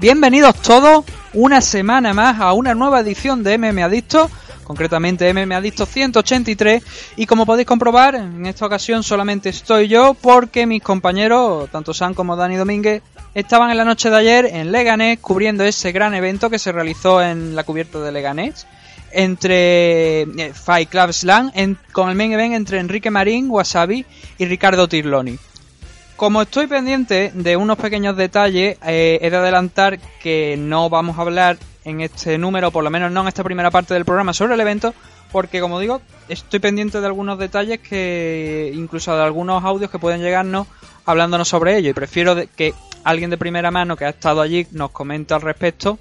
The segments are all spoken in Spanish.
Bienvenidos todos una semana más a una nueva edición de MM Adicto, concretamente MM Adicto 183 y como podéis comprobar en esta ocasión solamente estoy yo porque mis compañeros, tanto Sam como Dani Domínguez, estaban en la noche de ayer en Leganés cubriendo ese gran evento que se realizó en la cubierta de Leganés entre eh, Fight Club Slam en- con el main event entre Enrique Marín, Wasabi y Ricardo Tirloni. Como estoy pendiente de unos pequeños detalles, eh, he de adelantar que no vamos a hablar en este número, por lo menos no en esta primera parte del programa, sobre el evento, porque como digo, estoy pendiente de algunos detalles que, incluso de algunos audios que pueden llegarnos hablándonos sobre ello, y prefiero que alguien de primera mano que ha estado allí nos comente al respecto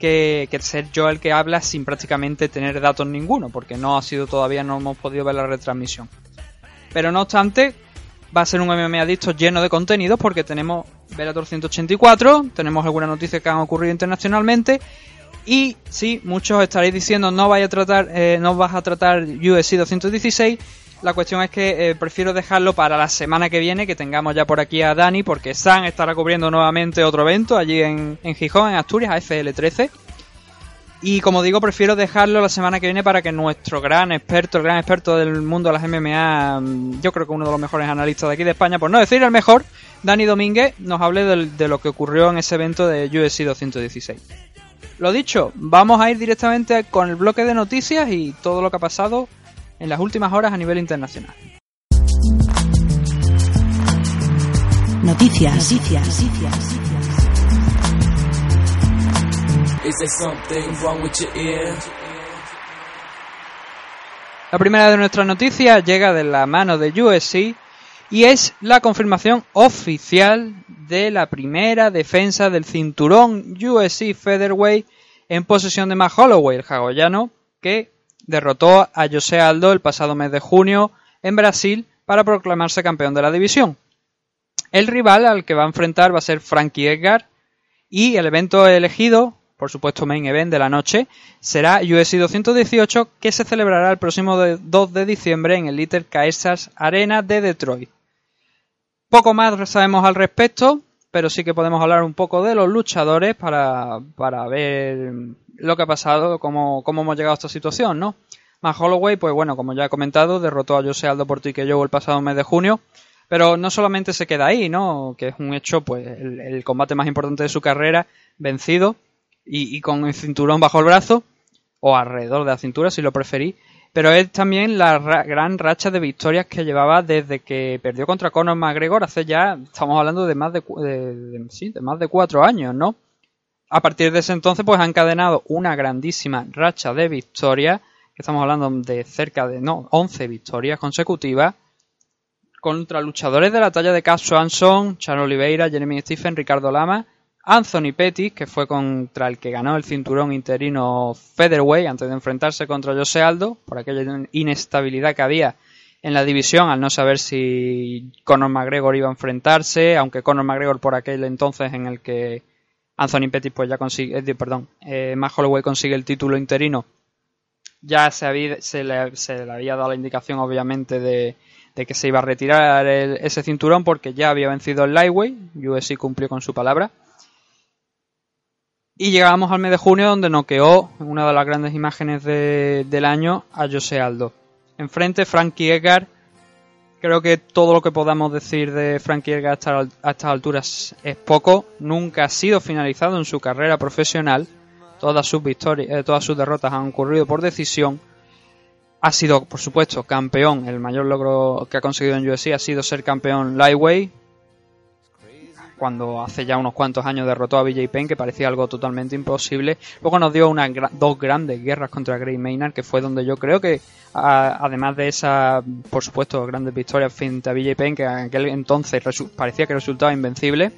que, que ser yo el que habla sin prácticamente tener datos ninguno, porque no ha sido todavía, no hemos podido ver la retransmisión. Pero no obstante, va a ser un MMA Adicto lleno de contenidos porque tenemos Velator 184, tenemos algunas noticias que han ocurrido internacionalmente y sí, muchos estaréis diciendo no vaya a tratar, eh, no vas a tratar UFC 216. La cuestión es que eh, prefiero dejarlo para la semana que viene, que tengamos ya por aquí a Dani, porque San estará cubriendo nuevamente otro evento allí en, en Gijón, en Asturias, AFL 13. Y como digo, prefiero dejarlo la semana que viene para que nuestro gran experto, el gran experto del mundo de las MMA, mm, yo creo que uno de los mejores analistas de aquí de España, por no decir el mejor, Dani Domínguez, nos hable de lo que ocurrió en ese evento de UFC 216. Lo dicho, vamos a ir directamente con el bloque de noticias y todo lo que ha pasado en las últimas horas a nivel internacional. Noticias. Noticias. Is La primera de nuestras noticias llega de la mano de USC y es la confirmación oficial de la primera defensa del cinturón USC Featherweight en posesión de Matt Holloway, el hawaiano, que derrotó a José Aldo el pasado mes de junio en Brasil para proclamarse campeón de la división. El rival al que va a enfrentar va a ser Frankie Edgar y el evento elegido, por supuesto main event de la noche, será UFC 218 que se celebrará el próximo de- 2 de diciembre en el Little Caesars Arena de Detroit. Poco más sabemos al respecto, pero sí que podemos hablar un poco de los luchadores para, para ver lo que ha pasado, cómo, cómo hemos llegado a esta situación, ¿no? Matt Holloway, pues bueno, como ya he comentado, derrotó a Jose Aldo por Joe el pasado mes de junio, pero no solamente se queda ahí, ¿no? Que es un hecho, pues, el combate más importante de su carrera, vencido, y, y con el cinturón bajo el brazo, o alrededor de la cintura, si lo preferí, pero es también la ra- gran racha de victorias que llevaba desde que perdió contra Conor McGregor hace ya, estamos hablando de más de, de- sí, de más de cuatro años, ¿no? A partir de ese entonces, pues ha encadenado una grandísima racha de victorias, estamos hablando de cerca de, no, 11 victorias consecutivas, contra luchadores de la talla de Cass Swanson, Charles Oliveira, Jeremy Stephen, Ricardo Lama, Anthony Pettis, que fue contra el que ganó el cinturón interino Featherweight antes de enfrentarse contra Jose Aldo, por aquella inestabilidad que había en la división al no saber si Conor McGregor iba a enfrentarse, aunque Conor McGregor por aquel entonces en el que Anthony Pettis pues ya consigue, eh, perdón, eh, Holloway consigue el título interino, ya se, había, se, le, se le había dado la indicación obviamente de, de que se iba a retirar el- ese cinturón porque ya había vencido el Lightweight, UFC cumplió con su palabra. Y llegábamos al mes de junio donde noqueó una de las grandes imágenes de- del año a Jose Aldo. Enfrente Frankie Edgar. Creo que todo lo que podamos decir de Frankie Edgar a estas alturas es poco. Nunca ha sido finalizado en su carrera profesional. Todas sus victorias, eh, todas sus derrotas han ocurrido por decisión. Ha sido, por supuesto, campeón. El mayor logro que ha conseguido en UFC ha sido ser campeón lightweight. Cuando hace ya unos cuantos años derrotó a BJ Penn, que parecía algo totalmente imposible. Luego nos dio unas dos grandes guerras contra Gray Maynard, que fue donde yo creo que, a- además de esa, por supuesto, grandes victorias frente a BJ Penn, que en aquel entonces parecía que resultaba invencible,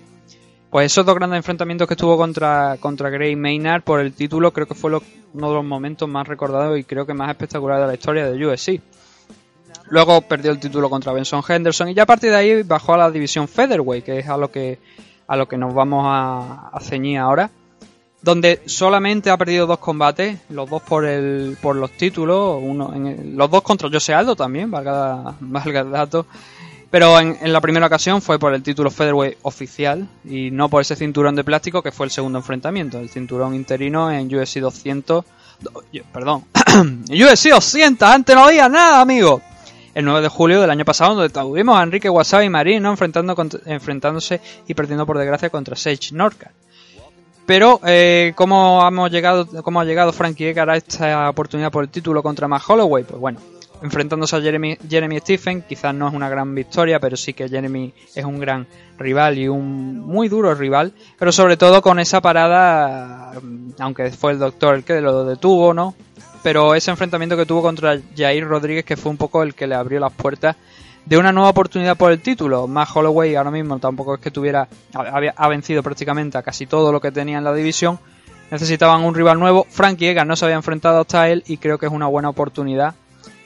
pues esos dos grandes enfrentamientos que estuvo contra, contra Gray Maynard por el título, creo que fue uno de los momentos más recordados y creo que más espectaculares de la historia de UFC. Luego perdió el título contra Benson Henderson y ya a partir de ahí bajó a la división Featherweight, que es a lo que, a lo que nos vamos a, ceñir ahora. Donde solamente ha perdido dos combates, los dos por el, por los títulos, uno en el- los dos contra Jose Aldo también, valga, valga el dato. Pero en, en la primera ocasión fue por el título Featherweight oficial y no por ese cinturón de plástico que fue el segundo enfrentamiento, el cinturón interino en UFC 200, do- yo- perdón, UFC 200, antes no había nada, amigo. El 9 de julio del año pasado, donde tuvimos a Enrique Wasabi Marín ¿no? Enfrentando enfrentándose y perdiendo por desgracia contra Sage Norca. Pero, eh, ¿cómo, hemos llegado, ¿cómo ha llegado Frankie Edgar a esta oportunidad por el título contra Matt Holloway? Pues bueno, enfrentándose a Jeremy, Jeremy Stephen, quizás no es una gran victoria, pero sí que Jeremy es un gran rival y un muy duro rival, pero sobre todo con esa parada, aunque fue el doctor el que lo detuvo, ¿no? Pero ese enfrentamiento que tuvo contra Jair Rodríguez, que fue un poco el que le abrió las puertas de una nueva oportunidad por el título. Más Holloway ahora mismo tampoco es que tuviera, ha vencido prácticamente a casi todo lo que tenía en la división. Necesitaban un rival nuevo. Frankie Edgar no se había enfrentado hasta él y creo que es una buena oportunidad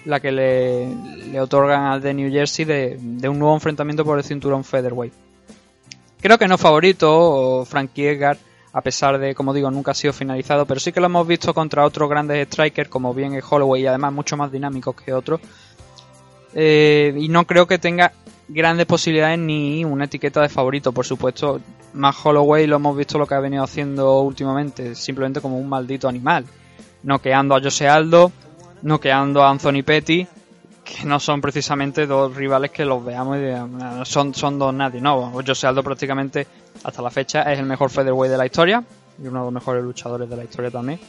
la que le, le otorgan al de New Jersey de, de un nuevo enfrentamiento por el cinturón featherweight. Creo que no favorito Frankie Edgar, a pesar de, como digo, nunca ha sido finalizado, pero sí que lo hemos visto contra otros grandes strikers, como bien es Holloway y además mucho más dinámicos que otros. Eh, y no creo que tenga grandes posibilidades ni una etiqueta de favorito, por supuesto. Más Holloway lo hemos visto lo que ha venido haciendo últimamente, simplemente como un maldito animal. Noqueando a Jose Aldo, noqueando a Anthony Petty, que no son precisamente dos rivales que los veamos y digamos, "Ah, son, son dos nadie. No, Jose Aldo prácticamente hasta la fecha es el mejor featherweight de la historia y uno de los mejores luchadores de la historia también.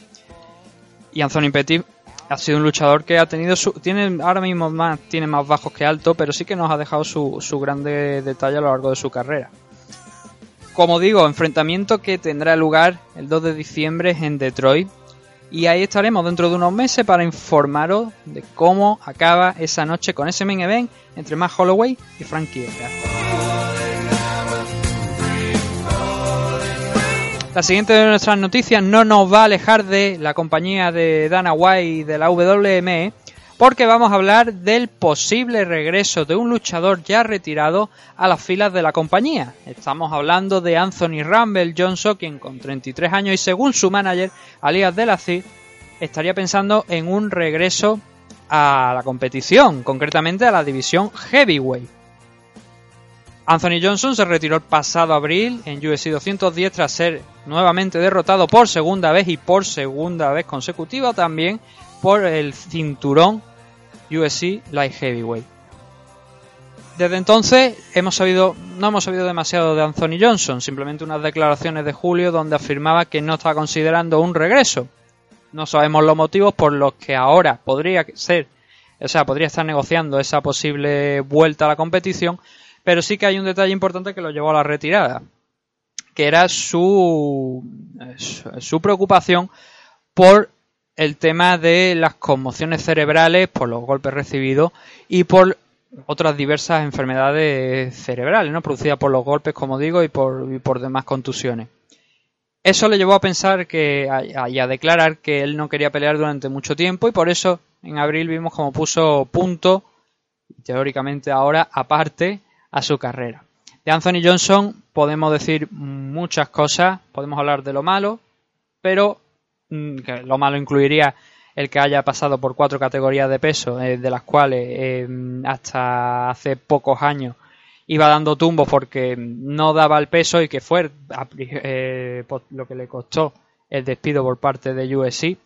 Y Anthony Petty ha sido un luchador que ha tenido su, tiene ahora mismo más tiene más bajos que altos, pero sí que nos ha dejado su, su grande detalle a lo largo de su carrera. Como digo, enfrentamiento que tendrá lugar el 2 de diciembre en Detroit. Y ahí estaremos dentro de unos meses para informaros de cómo acaba esa noche con ese main event entre Matt Holloway y Frankie Edgar. La siguiente de nuestras noticias no nos va a alejar de la compañía de Dana White y de la WME, porque vamos a hablar del posible regreso de un luchador ya retirado a las filas de la compañía. Estamos hablando de Anthony Rumble Johnson, quien con 33 años y según su manager, Alias de la CID, estaría pensando en un regreso a la competición, concretamente a la división Heavyweight. Anthony Johnson se retiró el pasado abril en UFC 210 tras ser nuevamente derrotado por segunda vez y por segunda vez consecutiva también por el cinturón UFC Light Heavyweight. Desde entonces hemos sabido, no hemos sabido demasiado de Anthony Johnson, simplemente unas declaraciones de julio donde afirmaba que no estaba considerando un regreso. No sabemos los motivos por los que ahora podría ser, o sea, podría estar negociando esa posible vuelta a la competición, pero sí que hay un detalle importante que lo llevó a la retirada, que era su, su preocupación por el tema de las conmociones cerebrales, por los golpes recibidos y por otras diversas enfermedades cerebrales, ¿no? producidas por los golpes, como digo, y por, y por demás contusiones. Eso le llevó a pensar que a, y a declarar que él no quería pelear durante mucho tiempo y por eso en abril vimos como puso punto, teóricamente ahora, aparte a su carrera. De Anthony Johnson podemos decir muchas cosas, podemos hablar de lo malo, pero que lo malo incluiría el que haya pasado por cuatro categorías de peso, eh, de las cuales eh, hasta hace pocos años iba dando tumbos porque no daba el peso y que fue eh, lo que le costó el despido por parte de USC.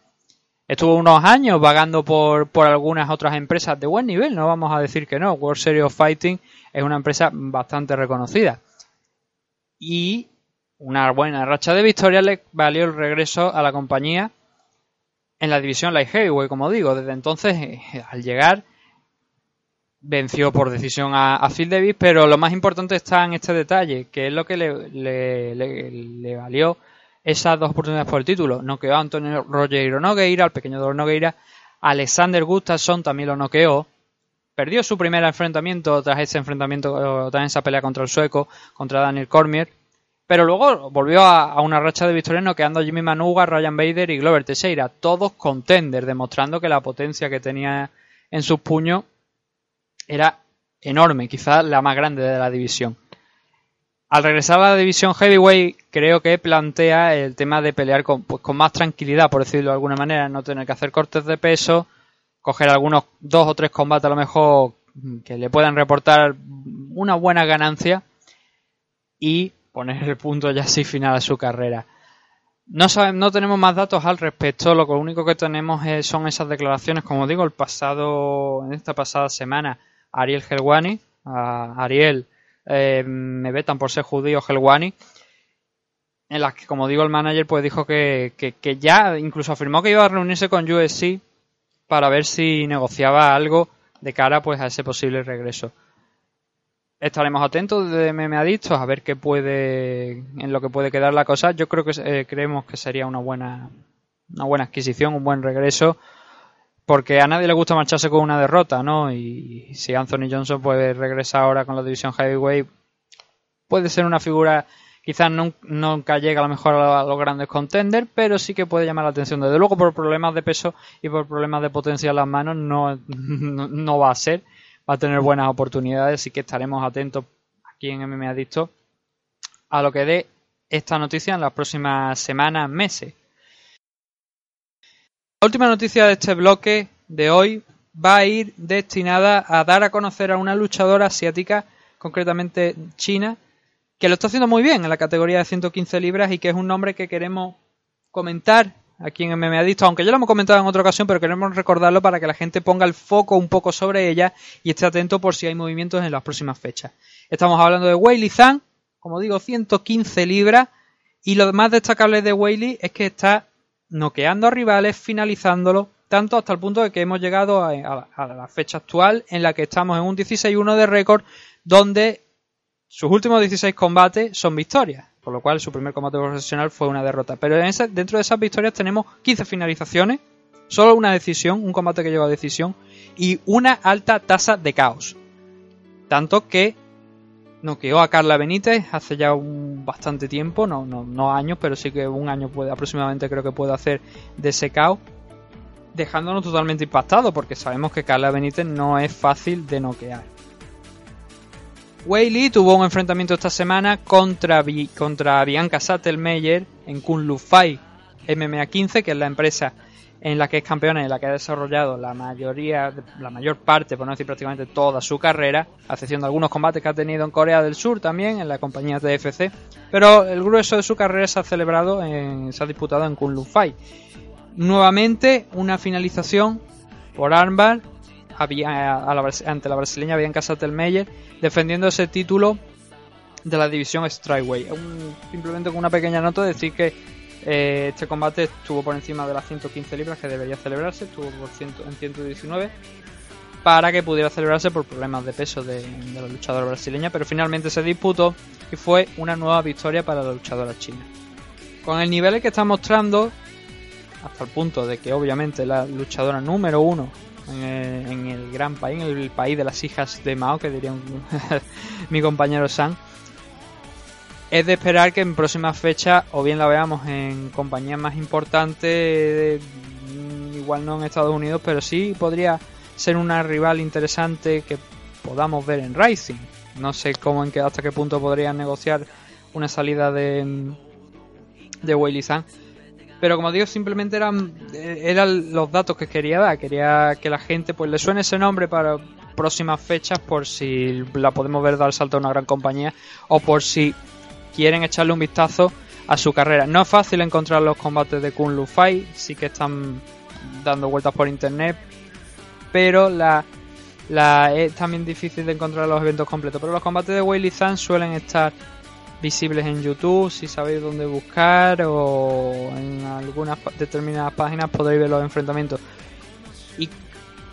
Estuvo unos años vagando por, por algunas otras empresas de buen nivel, no vamos a decir que no. World Series of Fighting es una empresa bastante reconocida. Y una buena racha de victorias le valió el regreso a la compañía en la división Light Heavyweight, como digo. Desde entonces, eh, al llegar, venció por decisión a, Phil Davis, pero lo más importante está en este detalle, que es lo que le, le- le- valió esas dos oportunidades por el título. Noqueó a Antonio Rogero Nogueira, al pequeño Nogueira, Alexander Gustafsson también lo noqueó, perdió su primer enfrentamiento tras ese enfrentamiento, tras esa pelea contra el sueco, contra Daniel Cormier, pero luego volvió a, a una racha de victorias noqueando a Jimmy Manuga, Ryan Bader y Glover Teixeira, todos contenders, demostrando que la potencia que tenía en sus puños era enorme, quizás la más grande de la división. Al regresar a la división heavyweight, creo que plantea el tema de pelear con, pues, con más tranquilidad, por decirlo de alguna manera, no tener que hacer cortes de peso, coger algunos dos o tres combates a lo mejor mm, que le puedan reportar una buena ganancia y poner el punto ya así final a su carrera. No, sabe- no tenemos más datos al respecto, lo único que tenemos es- son esas declaraciones, como digo, el pasado, en esta pasada semana, Ariel Helwani, Ariel, eh, me vetan por ser judío Helwani, en las que, como digo, el manager pues dijo que, que, que ya incluso afirmó que iba a reunirse con USC para ver si negociaba algo de cara pues a ese posible regreso. Estaremos atentos de MMA Adictos a ver qué puede en lo que puede quedar la cosa. Yo creo que eh, creemos que sería una buena una buena adquisición, un buen regreso, porque a nadie le gusta marcharse con una derrota, ¿no? Y si Anthony Johnson puede regresar ahora con la división heavyweight, puede ser una figura quizás nun- nunca llega a lo mejor a los grandes contenders, pero sí que puede llamar la atención. Desde luego por problemas de peso y por problemas de potencia en las manos no, no, no va a ser, va a tener buenas oportunidades, así que estaremos atentos aquí en MMA Adicto a lo que dé esta noticia en las próximas semanas, meses. La última noticia de este bloque de hoy va a ir destinada a dar a conocer a una luchadora asiática, concretamente china, que lo está haciendo muy bien en la categoría de 115 libras y que es un nombre que queremos comentar aquí en MMA Adicto, aunque ya lo hemos comentado en otra ocasión, pero queremos recordarlo para que la gente ponga el foco un poco sobre ella y esté atento por si hay movimientos en las próximas fechas. Estamos hablando de Weili Zhang, como digo, 115 libras, y lo más destacable de Weili es que está noqueando a rivales, finalizándolo, tanto hasta el punto de que hemos llegado a la fecha actual en la que estamos en un 16-1 de récord, donde sus últimos 16 combates son victorias, por lo cual su primer combate profesional fue una derrota. Pero dentro de esas victorias tenemos 15 finalizaciones, solo una decisión, un combate que lleva a decisión, y una alta tasa de caos. Tanto que noqueó a Carla Benítez hace ya un bastante tiempo, no, no, no años, pero sí que un año puede, aproximadamente creo que puede hacer de ese caos, dejándonos totalmente impactados, porque sabemos que Carla Benítez no es fácil de noquear. Wei Lee tuvo un enfrentamiento esta semana contra, contra Bianca Sattelmeyer en Kunlun Fight MMA 15, que es la empresa en la que es campeona y en la que ha desarrollado la mayoría, la mayor parte, por no decir prácticamente toda su carrera, a excepción de algunos combates que ha tenido en Corea del Sur también, en la compañía TFC, pero el grueso de su carrera se ha celebrado, en- se ha disputado en Kunlun Fight. Nuevamente, una finalización por armbar a Bi- a- la ante la brasileña Bianca Sattelmeyer, defendiendo ese título de la división Strikeway. Simplemente con una pequeña nota decir que eh, este combate estuvo por encima de las 115 libras que debería celebrarse, estuvo por ciento, en 119 para que pudiera celebrarse por problemas de peso de, de la luchadora brasileña, pero finalmente se disputó y fue una nueva victoria para la luchadora china. Con el nivel que está mostrando, hasta el punto de que obviamente la luchadora número uno en el, en el gran país, en el país de las hijas de Mao, que diría mi compañero San, es de esperar que en próximas fechas o bien la veamos en compañías más importantes, mm, igual no en Estados Unidos, pero sí podría ser una rival interesante que podamos ver en Rising. No sé cómo en qué, hasta qué punto podrían negociar una salida de de Zhang. Pero como digo, simplemente eran, eh, eran los datos que quería dar. Quería que la gente pues le suene ese nombre para próximas fechas por si la podemos ver dar salto a una gran compañía o por si quieren echarle un vistazo a su carrera. No es fácil encontrar los combates de Kun Lu Fight, sí que están dando vueltas por internet, pero la, la es también difícil de encontrar los eventos completos. Pero los combates de Weili Zhang suelen estar visibles en YouTube, si sabéis dónde buscar o en algunas determinadas páginas podréis ver los enfrentamientos. Y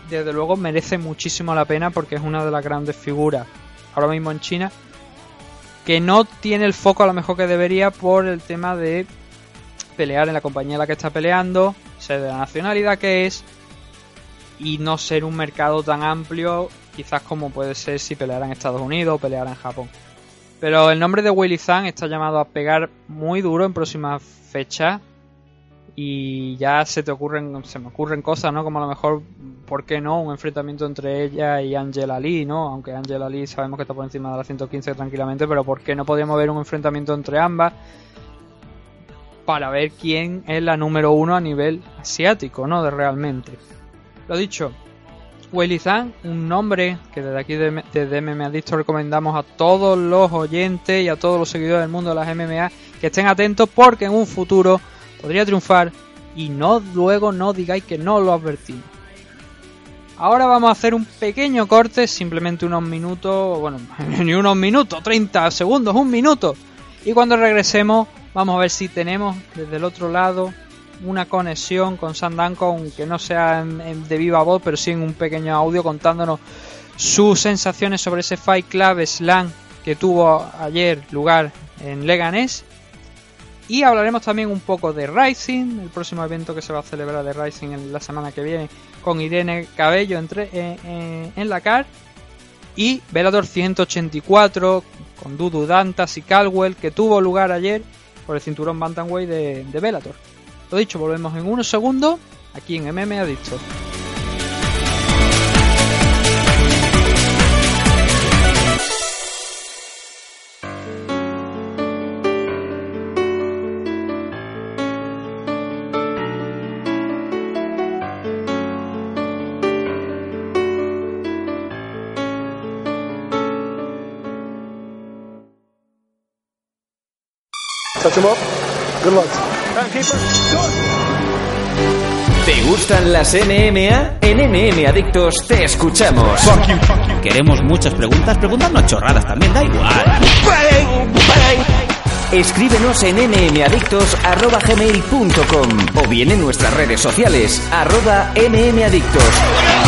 desde luego merece muchísimo la pena porque es una de las grandes figuras ahora mismo en China que no tiene el foco a lo mejor que debería por el tema de pelear en la compañía en la que está peleando, ser de la nacionalidad que es y no ser un mercado tan amplio quizás como puede ser si peleara en Estados Unidos o peleara en Japón. Pero el nombre de Willy Zhang está llamado a pegar muy duro en próximas fechas. Y ya se te ocurren se me ocurren cosas no como a lo mejor por qué no un enfrentamiento entre ella y Angela Lee no aunque Angela Lee sabemos que está por encima de la 115 tranquilamente pero por qué no podríamos ver un enfrentamiento entre ambas para ver quién es la número uno a nivel asiático no de realmente. Lo dicho Zhang, un nombre que desde aquí de- desde MMA Adicto recomendamos a todos los oyentes y a todos los seguidores del mundo de las MMA que estén atentos porque en un futuro podría triunfar y no luego no digáis que no lo advertimos. Ahora vamos a hacer un pequeño corte, simplemente unos minutos, bueno, ni unos minutos, 30 segundos, un minuto. Y cuando regresemos vamos a ver si tenemos desde el otro lado una conexión con Sandanko, aunque no sea de viva voz, pero sí en un pequeño audio contándonos sus sensaciones sobre ese Fight Club Slam que tuvo ayer lugar en Leganés. Y hablaremos también un poco de Rising, el próximo evento que se va a celebrar de Rising en la semana que viene con Irene Cabello entre, eh, eh, en la CAR. Y Velador 184 con Dudu Dantas y Caldwell que tuvo lugar ayer por el cinturón Bantamweight de, de Bellator. Lo dicho, volvemos en unos segundos aquí en MMA Adicto. ¿Te gustan las NMA? En NM Adictos te escuchamos. Queremos muchas preguntas, preguntarnos chorradas también, da igual. Escríbenos en nmadictos.gmail.com o bien en nuestras redes sociales, arroba nmadictos.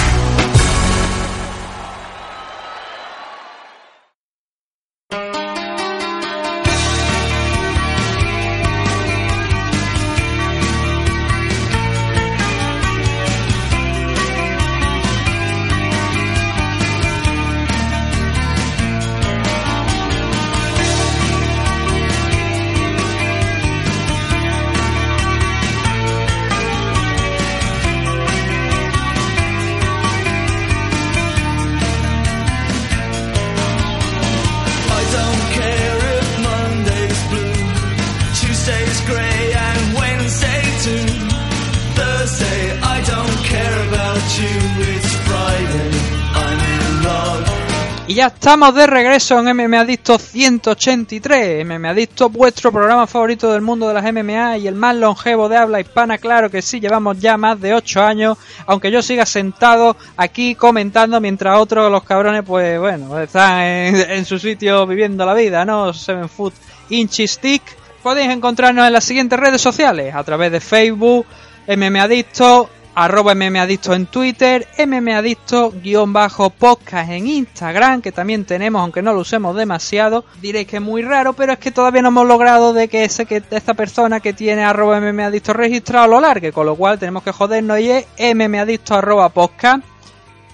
Estamos de regreso en MMA Adicto 183. MMA Adicto, vuestro programa favorito del mundo de las MMA y el más longevo de habla hispana. Claro que sí, llevamos ya más de 8 años. Aunque yo siga sentado aquí comentando mientras otros, los cabrones, pues bueno, están en, su sitio viviendo la vida, ¿no? Seven Foot Inchy Stick. Podéis encontrarnos en las siguientes redes sociales: a través de Facebook, MMA Adicto, arroba mmadicto en Twitter, mmadicto guion bajo podcast en Instagram, que también tenemos, aunque no lo usemos demasiado. Diréis que es muy raro, pero es que todavía no hemos logrado de que, ese, que esta persona que tiene arroba mmadicto registrado lo largue, con lo cual tenemos que jodernos y es mmadicto arroba podcast.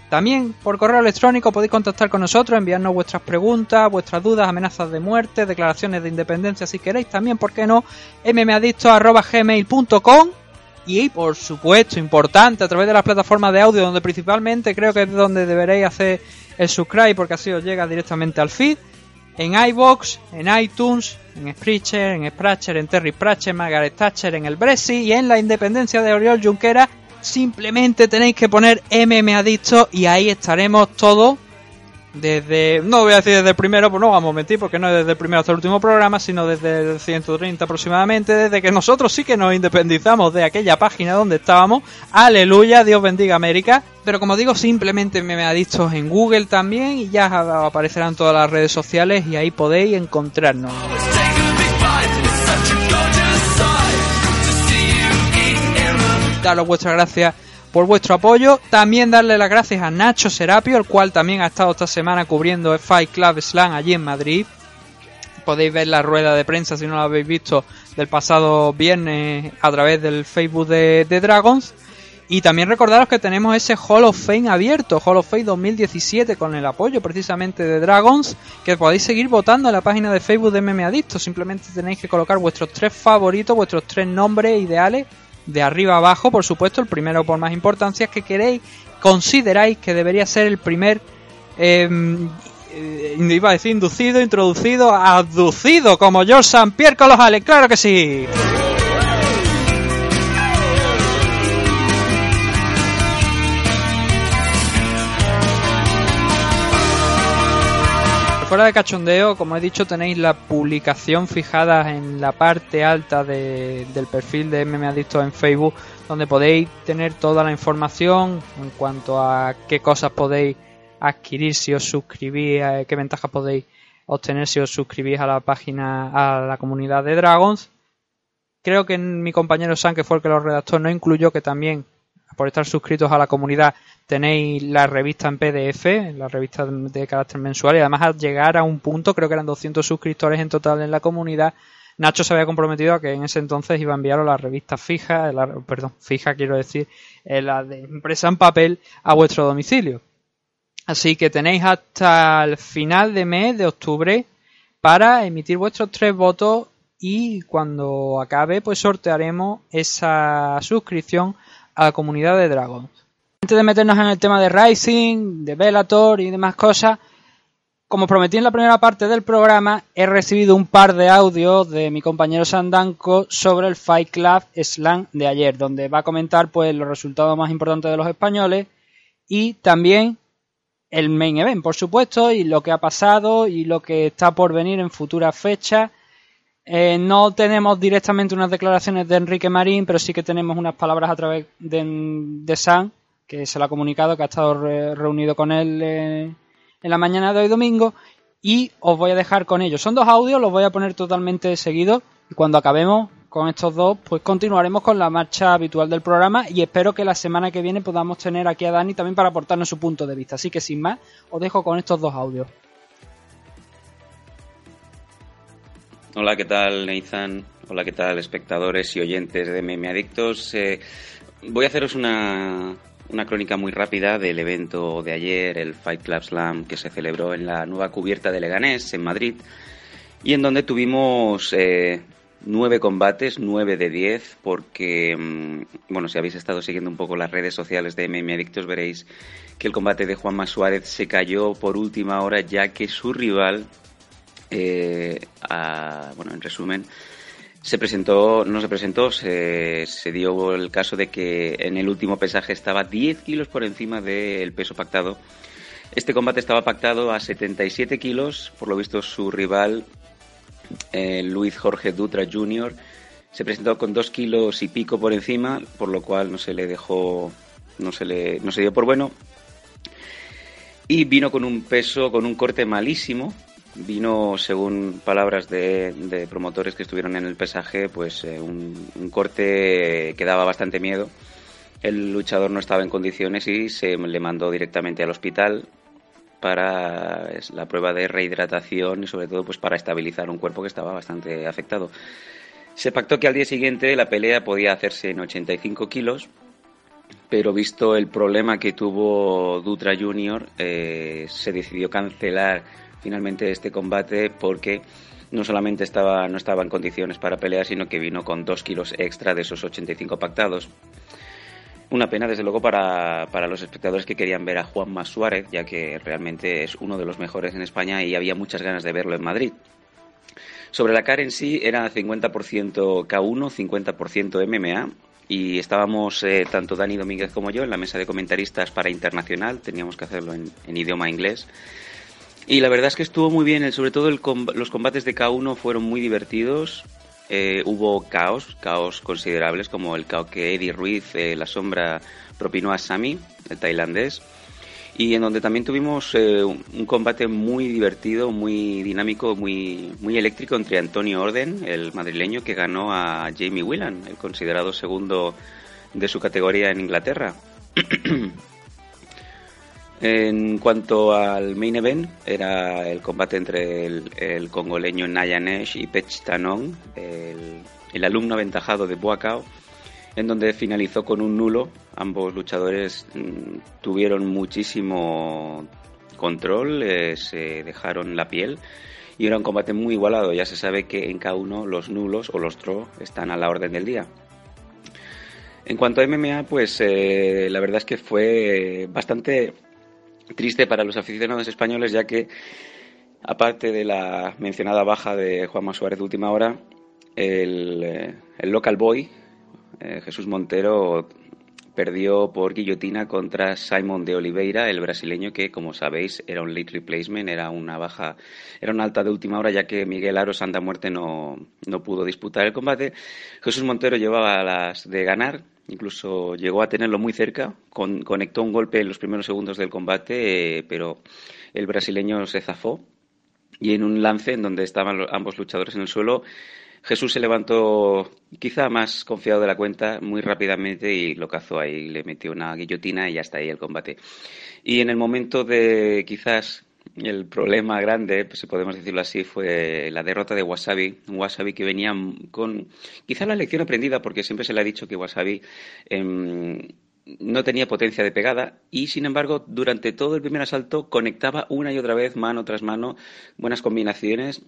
También por correo electrónico podéis contactar con nosotros, enviarnos vuestras preguntas, vuestras dudas, amenazas de muerte, declaraciones de independencia si queréis. También, ¿por qué no? mmadicto.gmail.com y por supuesto, importante, a través de las plataformas de audio, donde principalmente creo que es donde deberéis hacer el subscribe, porque así os llega directamente al feed. En iBox, en iTunes, en Spreaker, en Spratcher, en Terry Pratchett, Margaret Thatcher, en el Brexit y en la independencia de Oriol Junquera. Simplemente tenéis que poner MM Adicto y ahí estaremos todos desde, no voy a decir desde el primero, pues no vamos a mentir, porque no es desde el primero hasta el último programa, sino desde el 130 aproximadamente, desde que nosotros sí que nos independizamos de aquella página donde estábamos. Aleluya, Dios bendiga América. Pero como digo, simplemente me adictos en Google también y ya aparecerán todas las redes sociales y ahí podéis encontrarnos. Daros vuestras gracias por vuestro apoyo. También darle las gracias a Nacho Serapio, el cual también ha estado esta semana cubriendo el Fight Club Slam allí en Madrid. Podéis ver la rueda de prensa si no la habéis visto del pasado viernes a través del Facebook de, Dragons. Y también recordaros que tenemos ese Hall of Fame abierto, Hall of Fame 2017, con el apoyo precisamente de Dragons, que podéis seguir votando en la página de Facebook de MM Adicto. Simplemente tenéis que colocar vuestros tres favoritos, vuestros tres nombres ideales, de arriba abajo, por supuesto, el primero por más importancia que queréis, consideráis que debería ser el primer, eh, eh, iba a decir inducido, introducido, abducido, como George St. Pierre con los claro que sí. Fuera de cachondeo, como he dicho, tenéis la publicación fijada en la parte alta de- del perfil de MM Adictos en Facebook, donde podéis tener toda la información en cuanto a qué cosas podéis adquirir si os suscribís, eh, qué ventajas podéis obtener si os suscribís a la página, a la comunidad de Dragons. Creo que mi compañero San, que fue el que lo redactó, no incluyó que también, por estar suscritos a la comunidad, tenéis la revista en PDF, la revista de carácter mensual, y además al llegar a un punto, creo que eran 200 suscriptores en total en la comunidad, Nacho se había comprometido a que en ese entonces iba a enviaros la revista fija, la- perdón, fija quiero decir, eh, la de impresa en papel a vuestro domicilio. Así que tenéis hasta el final de mes de octubre para emitir vuestros tres votos y cuando acabe pues sortearemos esa suscripción a la comunidad de Dragons. Antes de meternos en el tema de Rising, de Bellator y demás cosas, como prometí en la primera parte del programa, he recibido un par de audios de mi compañero Sandanko sobre el Fight Club Slam de ayer, donde va a comentar pues los resultados más importantes de los españoles y también el main event, por supuesto, y lo que ha pasado y lo que está por venir en futuras fechas. Eh, no tenemos directamente unas declaraciones de Enrique Marín, pero sí que tenemos unas palabras a través de San, que se lo ha comunicado, que ha estado re- reunido con él eh, en la mañana de hoy domingo, y os voy a dejar con ellos. Son dos audios, los voy a poner totalmente seguidos, y cuando acabemos con estos dos, pues continuaremos con la marcha habitual del programa, y espero que la semana que viene podamos tener aquí a Dani también para aportarnos su punto de vista. Así que sin más, os dejo con estos dos audios. Hola, ¿qué tal, Nathan? Hola, ¿qué tal, espectadores y oyentes de Meme Adictos? Eh, voy a haceros una, una crónica muy rápida del evento de ayer, el Fight Club Slam, que se celebró en la nueva cubierta de Leganés, en Madrid, y en donde tuvimos eh, nueve combates, nueve de diez, porque, mm, bueno, si habéis estado siguiendo un poco las redes sociales de Meme Adictos, veréis que el combate de Juanma Suárez se cayó por última hora, ya que su rival eh, a- bueno, en resumen, se presentó, no se presentó, se, dio el caso de que en el último pesaje estaba 10 kilos por encima del peso pactado. Este combate estaba pactado a 77 kilos, por lo visto su rival, eh, Luis Jorge Dutra Jr., se presentó con 2 kilos y pico por encima, por lo cual no se le dejó, no se le, no se dio por bueno. Y vino con un peso, con un corte malísimo, vino, según palabras de, de promotores que estuvieron en el pesaje, pues eh, un, un corte que daba bastante miedo. El luchador no estaba en condiciones y se le mandó directamente al hospital para la prueba de rehidratación y sobre todo pues para estabilizar un cuerpo que estaba bastante afectado. Se pactó que al día siguiente la pelea podía hacerse en 85 kilos, pero visto el problema que tuvo Dutra Jr., eh, se decidió cancelar finalmente este combate porque no solamente estaba, no estaba en condiciones para pelear, sino que vino con dos kilos extra de esos 85 pactados. Una pena, desde luego, para, para los espectadores que querían ver a Juan Suárez, ya que realmente es uno de los mejores en España y había muchas ganas de verlo en Madrid. Sobre la cara en sí era 50% K1, 50% MMA y estábamos eh, tanto Dani Domínguez como yo en la mesa de comentaristas para internacional, teníamos que hacerlo en idioma inglés. Y la verdad es que estuvo muy bien, sobre todo los combates de K1 fueron muy divertidos. Eh, hubo caos, caos considerables, como el caos que Eddie Ruiz, eh, la sombra, propinó a Sami, el tailandés. Y en donde también tuvimos eh, un combate muy divertido, muy dinámico, muy, muy eléctrico entre Antonio Orden, el madrileño, que ganó a Jamie Whelan, el considerado segundo de su categoría en Inglaterra. En cuanto al main event, era el combate entre el, el congoleño Nayanesh y Pech Tanon, el, el alumno aventajado de Boacao, en donde finalizó con un nulo. Ambos luchadores mm, tuvieron muchísimo control, eh, se dejaron la piel y era un combate muy igualado. Ya se sabe que en K1 los nulos o los draw están a la orden del día. En cuanto a MMA, pues eh, la verdad es que fue bastante triste para los aficionados españoles, ya que, aparte de la mencionada baja de Juanma Suárez de última hora, el, eh, el local boy, eh, Jesús Montero, perdió por guillotina contra Simon de Oliveira, el brasileño que, como sabéis, era un late replacement, era una baja, era una alta de última hora, ya que Miguel Aro Santa Muerte no, no pudo disputar el combate. Jesús Montero llevaba las de ganar, incluso llegó a tenerlo muy cerca, con- conectó un golpe en los primeros segundos del combate, eh, pero el brasileño se zafó y en un lance en donde estaban ambos luchadores en el suelo, Jesús se levantó quizá más confiado de la cuenta muy rápidamente y lo cazó ahí, le metió una guillotina y ya está ahí el combate. Y en el momento de quizás el problema grande, pues, si podemos decirlo así, fue la derrota de Wasabi. Wasabi que venía con quizá la lección aprendida, porque siempre se le ha dicho que Wasabi em, no tenía potencia de pegada y, sin embargo, durante todo el primer asalto conectaba una y otra vez, mano tras mano, buenas combinaciones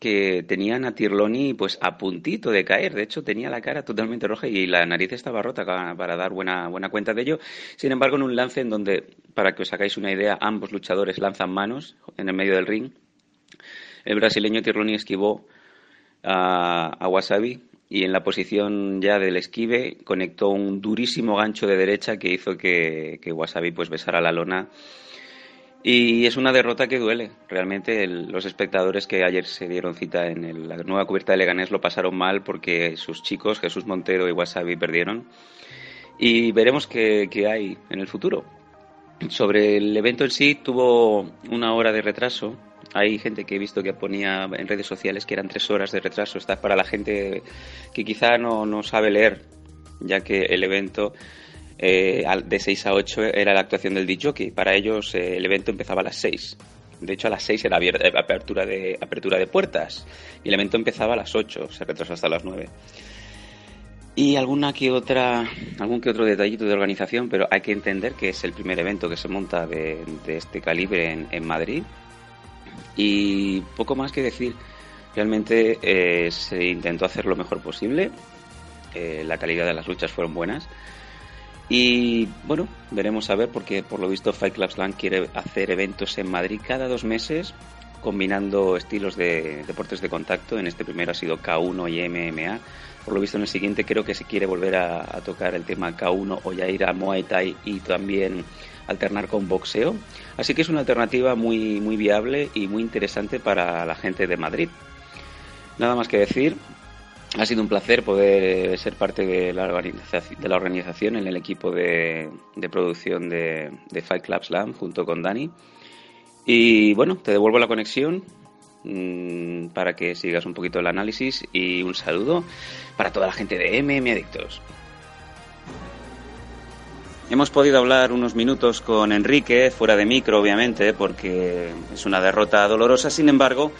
que tenían a Tirloni pues a puntito de caer. De hecho, tenía la cara totalmente roja y la nariz estaba rota para dar buena, buena cuenta de ello. Sin embargo, en un lance en donde, para que os hagáis una idea, ambos luchadores lanzan manos en el medio del ring, el brasileño Tirloni esquivó a, a Wasabi y en la posición ya del esquive conectó un durísimo gancho de derecha que hizo que, que Wasabi pues besara la lona y es una derrota que duele. Realmente los espectadores que ayer se dieron cita en el- la nueva cubierta de Leganés lo pasaron mal porque sus chicos, Jesús Montero y Wasabi, perdieron. Y veremos qué, qué hay en el futuro. Sobre el evento en sí, tuvo una hora de retraso. Hay gente que he visto que ponía en redes sociales que eran tres horas de retraso. Está para la gente que quizá no, no sabe leer, ya que el evento eh, de 6 a 8 era la actuación del DJ. Para ellos eh, el evento empezaba a las 6. De hecho, a las 6 era eh, apertura de, apertura de puertas. Y el evento empezaba a las 8, se retrasó hasta las 9. Y alguna que otra, algún que otro detallito de organización, pero hay que entender que es el primer evento que se monta de, de este calibre en, en Madrid. Y poco más que decir. Realmente eh, se intentó hacer lo mejor posible. Eh, la calidad de las luchas fueron buenas. Y bueno, veremos a ver, porque por lo visto Fight Club Slam quiere hacer eventos en Madrid cada dos meses, combinando estilos de deportes de contacto. En este primero ha sido K1 y MMA. Por lo visto en el siguiente creo que se quiere volver a, a tocar el tema K1 o ya ir a Muay Thai y también alternar con boxeo. Así que es una alternativa muy, muy viable y muy interesante para la gente de Madrid. Nada más que decir. Ha sido un placer poder eh, ser parte de la, organización, de la organización en el equipo de, de producción de, de Fight Club Slam junto con Dani. Y bueno, te devuelvo la conexión mm, para que sigas un poquito el análisis y un saludo para toda la gente de MM Adictos. Hemos podido hablar unos minutos con Enrique, fuera de micro obviamente, porque es una derrota dolorosa. Sin embargo,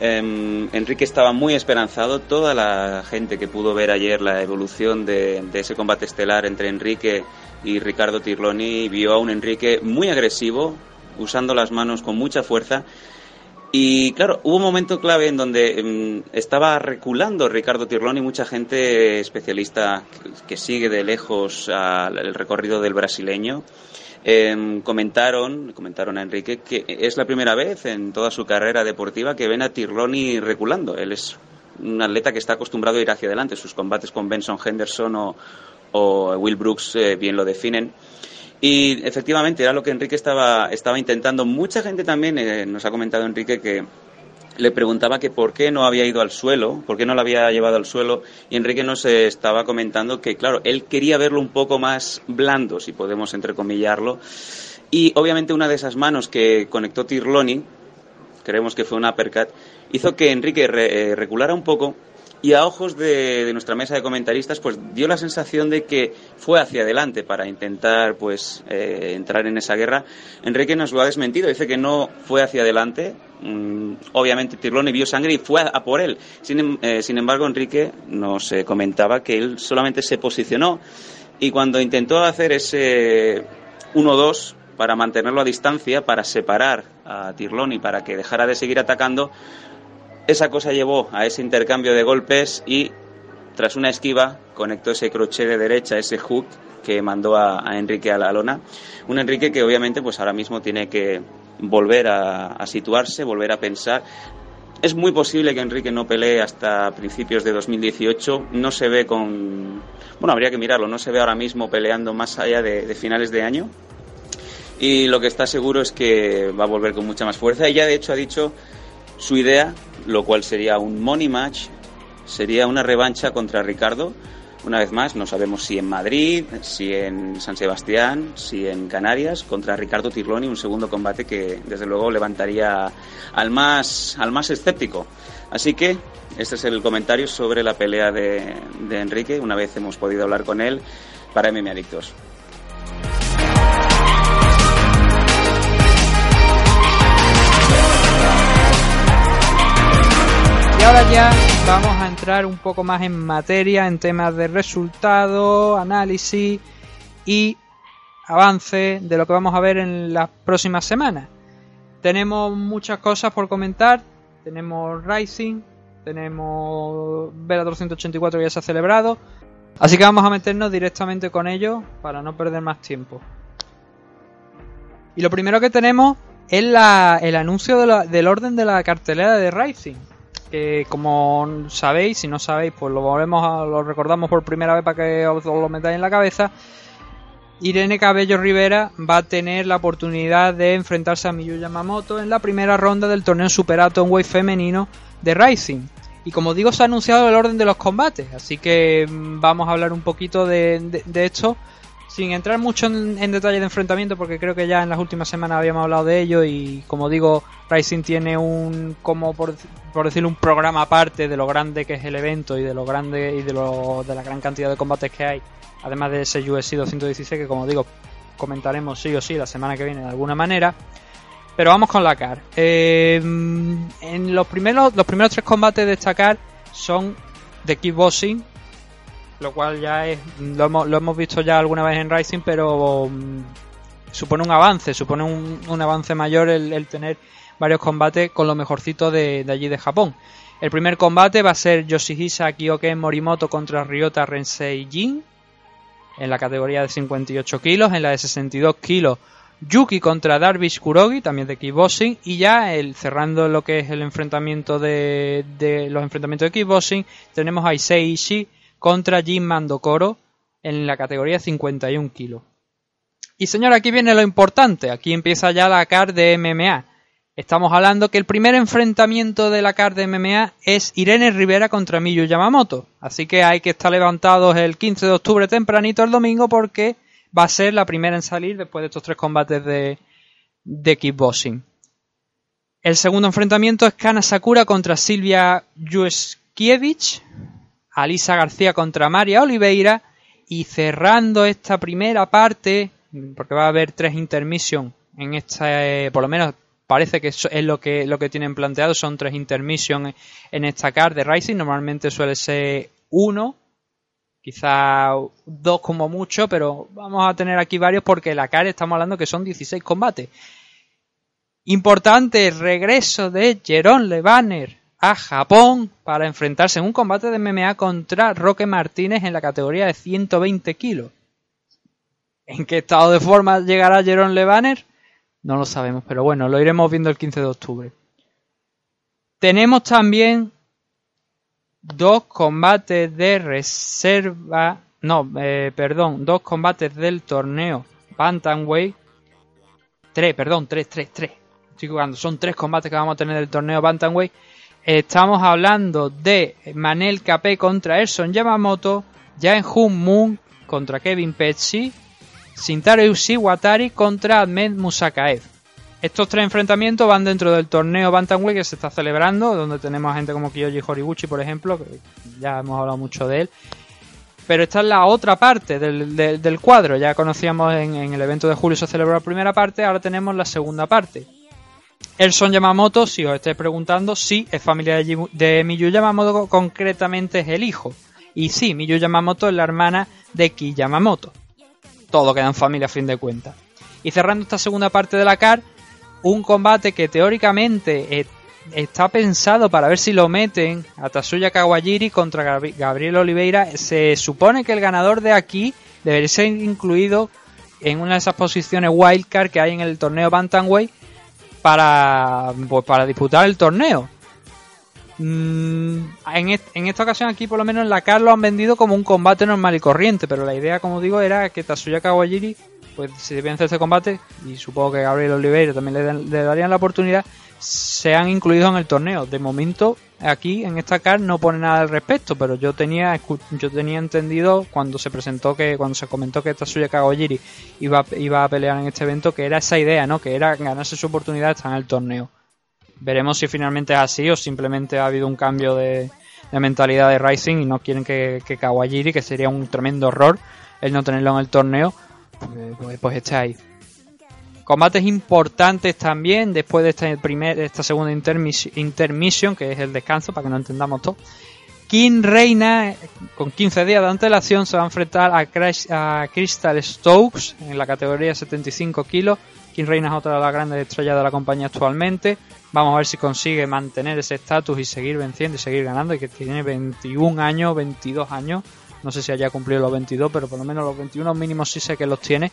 eh, Enrique estaba muy esperanzado. Toda la gente que pudo ver ayer la evolución de, ese combate estelar entre Enrique y Ricardo Tirloni vio a un Enrique muy agresivo, usando las manos con mucha fuerza. Y claro, hubo un momento clave en donde mm, estaba reculando Ricardo Tirloni, mucha gente especialista que, sigue de lejos el recorrido del brasileño. Em, comentaron, comentaron a Enrique que es la primera vez en toda su carrera deportiva que ven a Tirloni reculando. Él es un atleta que está acostumbrado a ir hacia adelante. Sus combates con Benson Henderson o, o Will Brooks eh, bien lo definen. Y efectivamente era lo que Enrique estaba, estaba intentando. Mucha gente también eh, nos ha comentado Enrique que le preguntaba que por qué no había ido al suelo, por qué no lo había llevado al suelo, y Enrique nos eh, estaba comentando que, claro, él quería verlo un poco más blando, si podemos entrecomillarlo, y obviamente una de esas manos que conectó Tirloni, creemos que fue una uppercut, hizo que Enrique re- eh, reculara un poco y a ojos de, nuestra mesa de comentaristas pues dio la sensación de que fue hacia adelante para intentar pues eh, entrar en esa guerra. Enrique nos lo ha desmentido, dice que no fue hacia adelante. Mm, obviamente Tirloni vio sangre y fue a, a por él. Sin, em- eh, sin embargo, Enrique nos eh, comentaba que él solamente se posicionó y cuando intentó hacer ese 1-2 para mantenerlo a distancia, para separar a Tirloni, para que dejara de seguir atacando, esa cosa llevó a ese intercambio de golpes y tras una esquiva conectó ese crochet de derecha, ese hook que mandó a, Enrique a la lona. Un Enrique que obviamente pues ahora mismo tiene que volver a, situarse, volver a pensar. Es muy posible que Enrique no pelee hasta principios de 2018. No se ve con... Bueno, habría que mirarlo. No se ve ahora mismo peleando más allá de, de finales de año. Y lo que está seguro es que va a volver con mucha más fuerza. Ella, de hecho, ha dicho su idea, lo cual sería un money match, sería una revancha contra Ricardo. Una vez más, no sabemos si en Madrid, si en San Sebastián, si en Canarias, contra Ricardo Tirloni, un segundo combate que desde luego levantaría al más, al más escéptico. Así que este es el comentario sobre la pelea de, de Enrique, una vez hemos podido hablar con él para MMA Adictos. Ahora ya vamos a entrar un poco más en materia, en temas de resultados, análisis y avance de lo que vamos a ver en las próximas semanas. Tenemos muchas cosas por comentar. Tenemos Rising, tenemos Vela 184 que ya se ha celebrado. Así que vamos a meternos directamente con ello para no perder más tiempo. Y lo primero que tenemos es la- el anuncio del orden de la cartelera de Rising. Que como sabéis, si no sabéis, pues lo volvemos a, lo recordamos por primera vez para que os, lo metáis en la cabeza. Irene Cabello Rivera va a tener la oportunidad de enfrentarse a Miyu Yamamoto en la primera ronda del torneo Super Atomweight femenino de Rising. Y como digo, se ha anunciado el orden de los combates, así que mm, vamos a hablar un poquito de, de- de esto, sin entrar mucho en, en detalle de enfrentamiento, porque creo que ya en las últimas semanas habíamos hablado de ello y como digo, Rising tiene un, como por, por decirlo, un programa aparte de lo grande que es el evento y de lo grande y de, lo, de la gran cantidad de combates que hay, además de ese UFC 216 que como digo, comentaremos sí o sí la semana que viene de alguna manera. Pero vamos con la CAR. Eh, en los primeros, los primeros tres combates de esta CAR son de kickboxing, lo cual ya es lo hemos, lo hemos visto ya alguna vez en Rising, pero mm, supone un avance, supone un, un avance mayor el, tener varios combates con lo mejorcito de, de allí de Japón. El primer combate va a ser Yoshihisa Kyoken Morimoto contra Ryota Rensei Jin en la categoría de 58 kilos, en la de 62 kilos Yuki contra Darvish Kurogi, también de kickboxing, y ya el, cerrando lo que es el enfrentamiento de, de los enfrentamientos de kickboxing, tenemos a Issei Ishii contra Jin Mandokoro en la categoría de 51 kilos. Y señor, aquí viene lo importante, aquí empieza ya la card de MMA. Estamos hablando que el primer enfrentamiento de la card de MMA es Irene Rivera contra Miyu Yamamoto. Así que hay que estar levantados el 15 de octubre tempranito el domingo porque va a ser la primera en salir después de estos tres combates de, de kickboxing. El segundo enfrentamiento es Kana Sakura contra Silvia Juskiewicz, Alisa García contra María Oliveira. Y cerrando esta primera parte, porque va a haber tres intermission en esta, eh, por lo menos parece que es lo que lo que tienen planteado, son tres intermission en esta card de Rising, normalmente suele ser uno quizá dos como mucho, pero vamos a tener aquí varios porque la CAR estamos hablando que son 16 combates. Importante regreso de Jerón Levaner a Japón para enfrentarse en un combate de MMA contra Roque Martínez en la categoría de 120 kilos. ¿En qué estado de forma llegará Jerón Levaner? No lo sabemos, pero bueno, lo iremos viendo el 15 de octubre. Tenemos también dos combates de reserva, no, eh, perdón, dos combates del torneo Bantamweight. Tres, perdón, tres, tres, tres. Estoy jugando, son tres combates que vamos a tener del torneo Bantamweight. Estamos hablando de Manel Capé contra Erson Yamamoto, Jaen Hun Moon contra Kevin Petsy, Sintaro Ushiwatari contra Ahmed Musakaev. Estos tres enfrentamientos van dentro del torneo Bantamweight que se está celebrando, donde tenemos gente como Kiyoshi Horiguchi, por ejemplo, que ya hemos hablado mucho de él. Pero esta es la otra parte del, del- del cuadro. Ya conocíamos en, en el evento de julio se celebró la primera parte, ahora tenemos la segunda parte. Erson Yamamoto, si os estáis preguntando, sí, es familia de, Miyu Yamamoto, concretamente es el hijo. Y sí, Miyu Yamamoto es la hermana de Ki Yamamoto. Todo queda en familia a fin de cuentas. Y cerrando esta segunda parte de la CAR, un combate que teóricamente eh, está pensado para ver si lo meten a Tatsuya Kawajiri contra Gabri- Gabriel Oliveira. Se supone que el ganador de aquí debería ser incluido en una de esas posiciones wildcard que hay en el torneo Bantamweight para, pues, para disputar el torneo. Mm, en, en esta ocasión aquí por lo menos en la CAR lo han vendido como un combate normal y corriente, pero la idea como digo era que Tatsuya Kawajiri pues si vence este combate y supongo que Gabriel Oliveira también le darían la oportunidad sean incluidos en el torneo. De momento aquí en esta CAR no pone nada al respecto, pero yo tenía yo tenía entendido cuando se presentó que cuando se comentó que Tatsuya Kawajiri iba, iba a pelear en este evento que era esa idea, ¿no? Que era ganarse su oportunidad de estar en el torneo. Veremos si finalmente es así o simplemente ha habido un cambio de, mentalidad de Rising y no quieren que, que que sería un tremendo error el no tenerlo en el torneo, pues, pues esté ahí. Combates importantes también después de esta, primer, esta segunda intermis- intermission, que es el descanso, para que no entendamos todo. King Reina, con 15 días de antelación, se va a enfrentar a, a Crystal Stokes en la categoría 75 kilos. King Reina es otra de las grandes estrellas de la compañía actualmente. Vamos a ver si consigue mantener ese estatus y seguir venciendo y seguir ganando. Y que tiene 21 años, 22 años. No sé si haya cumplido los 22, pero por lo menos los 21 mínimos sí sé que los tiene.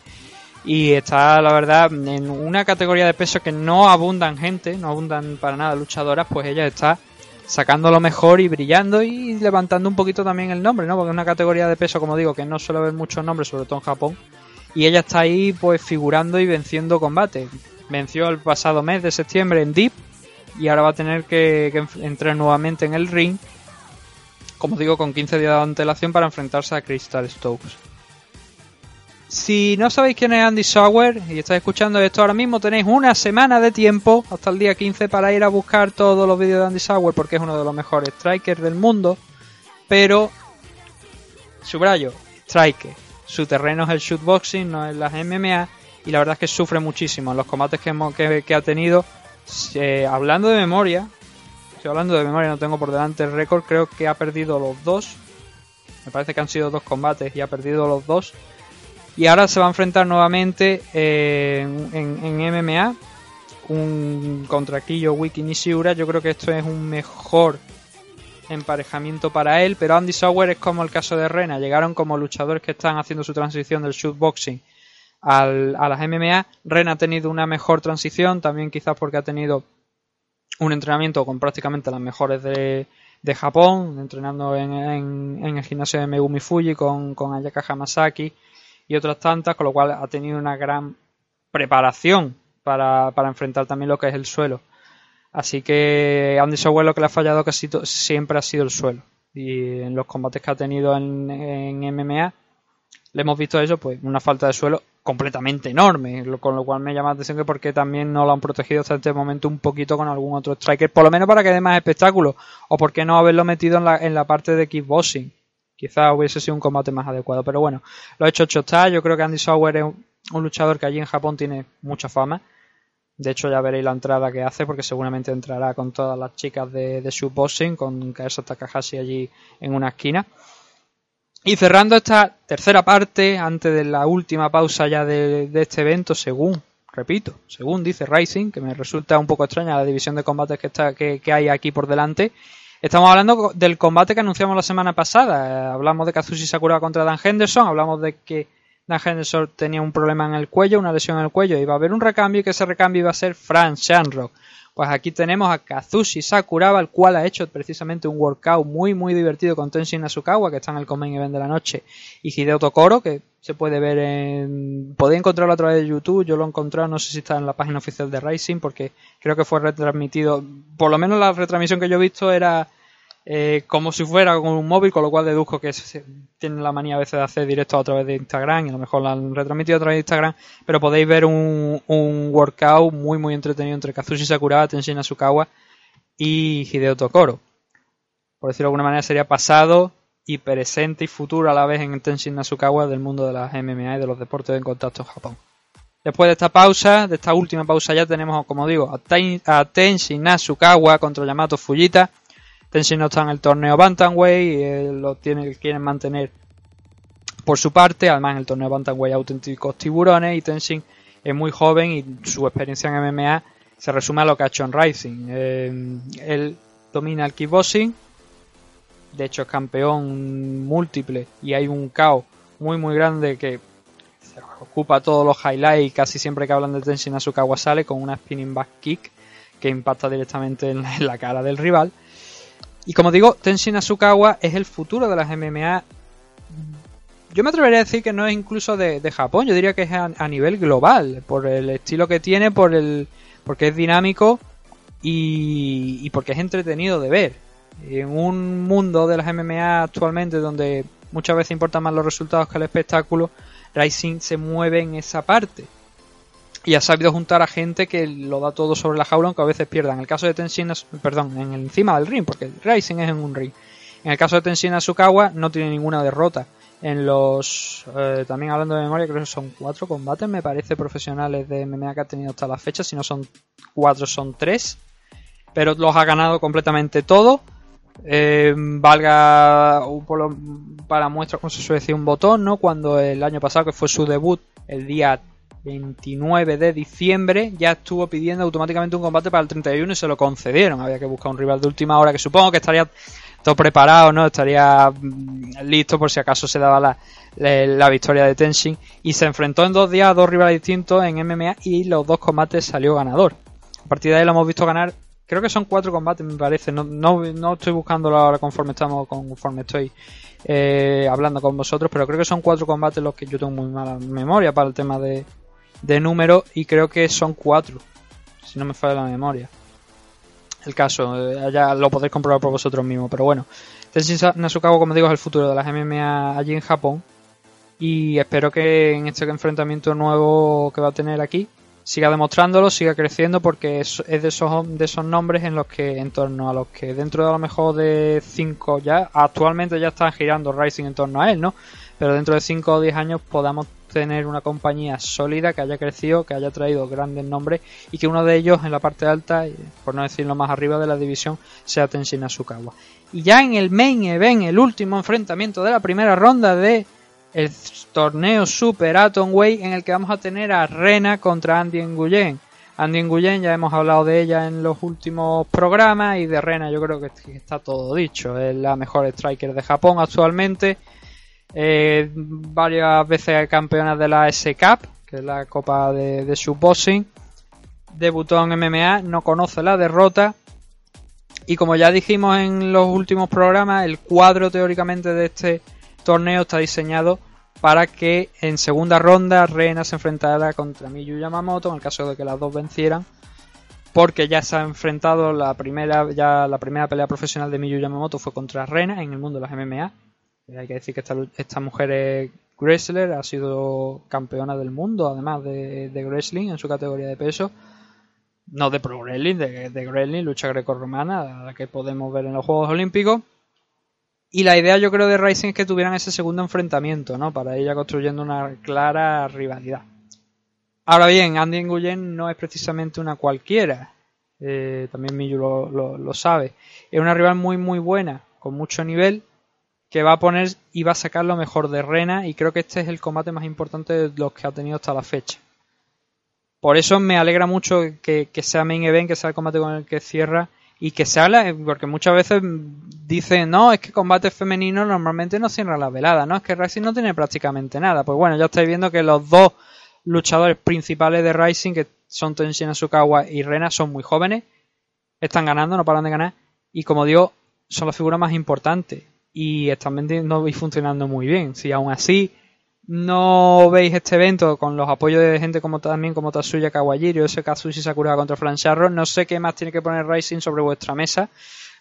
Y está, la verdad, en una categoría de peso que no abundan gente, no abundan para nada luchadoras, pues ella está sacando lo mejor y brillando y levantando un poquito también el nombre, ¿no? Porque es una categoría de peso, como digo, que no suele haber muchos nombres, sobre todo en Japón. Y ella está ahí, pues, figurando y venciendo combates. Venció el pasado mes de septiembre en Deep y ahora va a tener que, que entrar nuevamente en el ring, como digo, con 15 días de antelación para enfrentarse a Crystal Stokes. Si no sabéis quién es Andy Sauer y estáis escuchando esto ahora mismo, tenéis una semana de tiempo hasta el día 15 para ir a buscar todos los vídeos de Andy Sauer porque es uno de los mejores strikers del mundo. Pero, subrayo, striker. Su terreno es el shootboxing, no es las MMA. Y la verdad es que sufre muchísimo en los combates que, hemos- que, ha tenido. Eh, hablando de memoria, estoy hablando de memoria, no tengo por delante el récord, creo que ha perdido los dos. Me parece que han sido dos combates y ha perdido los dos. Y ahora se va a enfrentar nuevamente eh, en, en MMA un contra Kiyo Wiki Nishiura. Yo creo que esto es un mejor emparejamiento para él, pero Andy Sauer es como el caso de Rena. Llegaron como luchadores que están haciendo su transición del shootboxing al, a las MMA. Rena ha tenido una mejor transición, también quizás porque ha tenido un entrenamiento con prácticamente las mejores de, de Japón, entrenando en, en- en el gimnasio de Megumi Fuji con, con Ayaka Hamasaki y otras tantas, con lo cual ha tenido una gran preparación para, para enfrentar también lo que es el suelo. Así que Andy Sauer lo que le ha fallado casi siempre ha sido el suelo. Y en los combates que ha tenido en, MMA le hemos visto eso, pues una falta de suelo completamente enorme, con lo cual me llama la atención que porque también no lo han protegido hasta este momento un poquito con algún otro striker, por lo menos para que dé más espectáculo, o por qué no haberlo metido en la, en la parte de kickboxing. Quizás hubiese sido un combate más adecuado, pero bueno, lo hecho hecho está, yo creo que Andy Sauer es un, luchador que allí en Japón tiene mucha fama. De hecho, ya veréis la entrada que hace, porque seguramente entrará con todas las chicas de, de shootboxing, con Kaesa Takahashi allí en una esquina. Y cerrando esta tercera parte, antes de la última pausa ya de, de este evento, según, repito, según dice Rising, que me resulta un poco extraña la división de combates que, está, que, que hay aquí por delante, estamos hablando del combate que anunciamos la semana pasada. Eh, hablamos de Kazushi Sakura contra Dan Henderson, hablamos de que Dan Henderson tenía un problema en el cuello, una lesión en el cuello, iba a haber un recambio y que ese recambio iba a ser Frank Shamrock Pues aquí tenemos a Kazushi Sakuraba, el cual ha hecho precisamente un workout muy muy divertido con Tenshin Nasukawa, que está en el Common Event de la noche, y Hideo Tokoro, que se puede ver en... Podéis encontrarlo a través de YouTube, yo lo he encontrado, no sé si está en la página oficial de Rising, porque creo que fue retransmitido, por lo menos la retransmisión que yo he visto era eh, como si fuera con un móvil, con lo cual deduzco que se- tienen la manía a veces de hacer directo a través de Instagram y a lo mejor la han retransmitido a través de Instagram, pero podéis ver un, un workout muy muy entretenido entre Kazushi Sakuraba, Tenshin Nasukawa y Hideo Tokoro. Por decirlo de alguna manera sería pasado y presente y futuro a la vez en Tenshin Nasukawa del mundo de las MMA y de los deportes en contacto en Japón. Después de esta pausa, de esta última pausa ya tenemos, como digo, a, Ten- a Tenshin Nasukawa contra Yamato Fujita. Tenshin no está en el torneo Bantamweight y eh, lo tiene, quieren mantener por su parte. Además, en el torneo Bantamweight auténticos tiburones y Tenshin es muy joven y su experiencia en MMA se resume a lo que ha hecho en Rising. Eh, él domina el kickboxing, de hecho es campeón múltiple y hay un caos muy muy grande que ocupa todos los highlights casi siempre que hablan de Tenshin Nasukawa sale con una spinning back kick que impacta directamente en la cara del rival. Y como digo, Tenshin Nasukawa es el futuro de las MMA. Yo me atrevería a decir que no es incluso de, Japón, yo diría que es a, a nivel global, por el estilo que tiene, por el porque es dinámico y, y porque es entretenido de ver. En un mundo de las MMA actualmente donde muchas veces importan más los resultados que el espectáculo, Rising se mueve en esa parte. Y ha sabido juntar a gente que lo da todo sobre la jaula, aunque a veces pierdan. En el caso de Tenshin, perdón, en el encima del ring, porque Rising es en un ring. En el caso de Tenshin Asukawa no tiene ninguna derrota. En los, eh, también hablando de memoria, creo que son cuatro combates, me parece, profesionales de MMA que ha tenido hasta la fecha. Si no son cuatro, son tres. Pero los ha ganado completamente todo. Eh, valga un por lo- para muestra, como se suele decir, un botón, ¿no? Cuando el año pasado, que fue su debut, el día 29 de diciembre, ya estuvo pidiendo automáticamente un combate para el 31 y se lo concedieron. Había que buscar un rival de última hora que supongo que estaría todo preparado, ¿no? Estaría mm, listo por si acaso se daba la, la, victoria de Tenshin. Y se enfrentó en dos días a dos rivales distintos en MMA y los dos combates salió ganador. A partir de ahí lo hemos visto ganar creo que son cuatro combates me parece no, no, no estoy buscándolo ahora conforme estamos conforme estoy eh, hablando con vosotros pero creo que son cuatro combates los que yo tengo muy mala memoria para el tema de, de números y creo que son cuatro si no me falla la memoria el caso eh, ya lo podéis comprobar por vosotros mismos pero bueno Tenshin Nasukawa como digo es el futuro de las MMA allí en Japón y espero que en este enfrentamiento nuevo que va a tener aquí siga demostrándolo, siga creciendo porque es, de esos de esos nombres en los que en torno a los que dentro de a lo mejor de 5 ya actualmente ya están girando Rising en torno a él, ¿no? Pero dentro de 5 o 10 años podamos tener una compañía sólida que haya crecido, que haya traído grandes nombres y que uno de ellos en la parte alta, por no decirlo más arriba de la división, sea Tenshin Nasukawa. Y ya en el main event, el último enfrentamiento de la primera ronda de el torneo Super Atomweight en el que vamos a tener a Rena contra Andy Nguyen. Andy Nguyen ya hemos hablado de ella en los últimos programas y de Rena yo creo que está todo dicho. Es la mejor striker de Japón actualmente. Eh, varias veces campeona de la S-Cup, que es la copa de, de Boxing. Debutó en MMA, no conoce la derrota. Y como ya dijimos en los últimos programas, el cuadro teóricamente de este torneo está diseñado para que en segunda ronda Rena se enfrentara contra Miyu Yamamoto en el caso de que las dos vencieran porque ya se ha enfrentado la primera ya la primera pelea profesional de Miyu Yamamoto fue contra Rena en el mundo de las MMA hay que decir que esta, esta mujer es wrestler ha sido campeona del mundo además de, de wrestling en su categoría de peso no de pro wrestling de, de wrestling lucha grecorromana la que podemos ver en los Juegos Olímpicos y la idea yo creo de Rising es que tuvieran ese segundo enfrentamiento, ¿no? Para ella construyendo una clara rivalidad. Ahora bien, Andy Nguyen no es precisamente una cualquiera. Eh, también Miyu lo, sabe. Es una rival muy muy buena, con mucho nivel, que va a poner y va a sacar lo mejor de Rena y creo que este es el combate más importante de los que ha tenido hasta la fecha. Por eso me alegra mucho que, sea main event, que sea el combate con el que cierra y que se habla, porque muchas veces dicen, no, es que combate femenino normalmente no cierra la velada, no, es que Rising no tiene prácticamente nada. Pues bueno, ya estáis viendo que los dos luchadores principales de Rising, que son Tenshin Asukawa y Rena, son muy jóvenes, están ganando, no paran de ganar. Y como digo, son las figuras más importantes. Y están vendiendo y funcionando muy bien. Si aún así no veis este evento con los apoyos de gente como también como Tatsuya Kawajiri o ese Kazushi Sakura contra Flancharro, no sé qué más tiene que poner Rising sobre vuestra mesa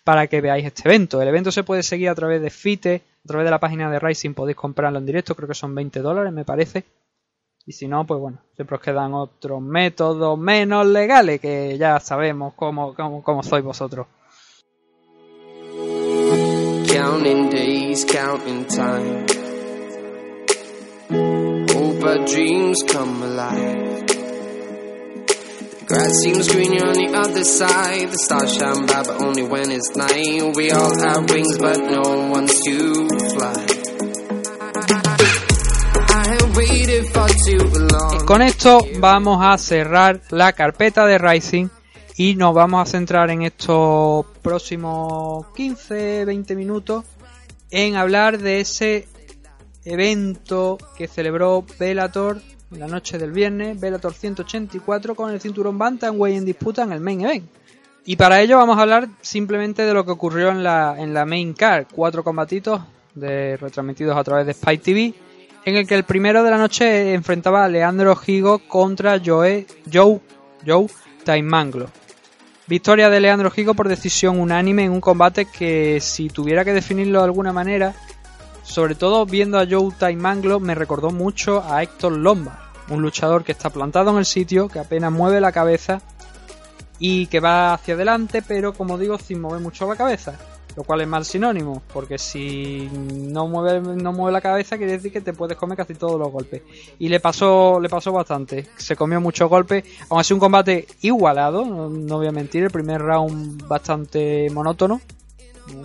para que veáis este evento. El evento se puede seguir a través de FITE, a través de la página de Rising podéis comprarlo en directo, creo que son 20 dólares me parece. Y si no, pues bueno, siempre os quedan otros métodos menos legales que ya sabemos cómo, cómo, cómo sois vosotros. Counting days, counting time. Hope our dreams come alive. The grass seems greener on the other side. The stars shine bright, but only when it's night. We all have wings, but no one's to fly. Con esto vamos a cerrar la carpeta de Rising y nos vamos a centrar en estos próximos 15-20 minutos en hablar de ese evento que celebró Bellator en la noche del viernes, Bellator 184 con el cinturón Bantamweight en disputa en el main event. Y para ello vamos a hablar simplemente de lo que ocurrió en la, en la main card, cuatro combatitos de, retransmitidos a través de Spike TV, en el que el primero de la noche enfrentaba a Leandro Higo contra Joe, Joe, Joe Taimanglo. Victoria de Leandro Higo por decisión unánime en un combate que si tuviera que definirlo de alguna manera, sobre todo viendo a Joe Taimanglo me recordó mucho a Héctor Lombard, un luchador que está plantado en el sitio, que apenas mueve la cabeza y que va hacia adelante, pero como digo, sin mover mucho la cabeza, lo cual es mal sinónimo, porque si no mueve, no mueve la cabeza quiere decir que te puedes comer casi todos los golpes. Y le pasó, le pasó bastante, se comió muchos golpes, aún así un combate igualado, no, voy a mentir, el primer round bastante monótono,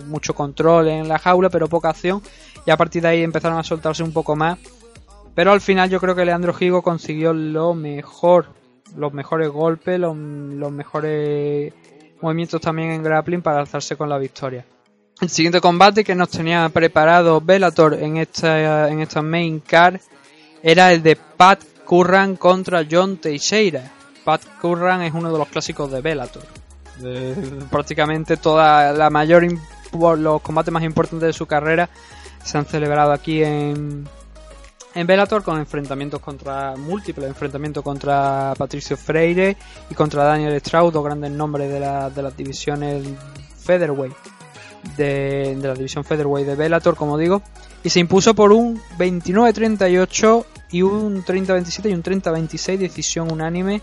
mucho control en la jaula, pero poca acción, y a partir de ahí empezaron a soltarse un poco más. Pero al final yo creo que Leandro Gigo consiguió lo mejor, los mejores golpes, los, los mejores movimientos también en grappling para alzarse con la victoria. El siguiente combate que nos tenía preparado Bellator en esta, en esta main card era el de Pat Curran contra John Teixeira. Pat Curran es uno de los clásicos de Bellator. Eh, prácticamente toda la mayor los combates más importantes de su carrera se han celebrado aquí en en Bellator con enfrentamientos contra múltiples enfrentamientos contra Patricio Freire y contra Daniel Stroud, dos grandes nombres de, la- de las divisiones featherweight de, la división featherweight de Bellator, como digo, y se impuso por un 29-38 y un 30-27 y un 30-26 decisión unánime.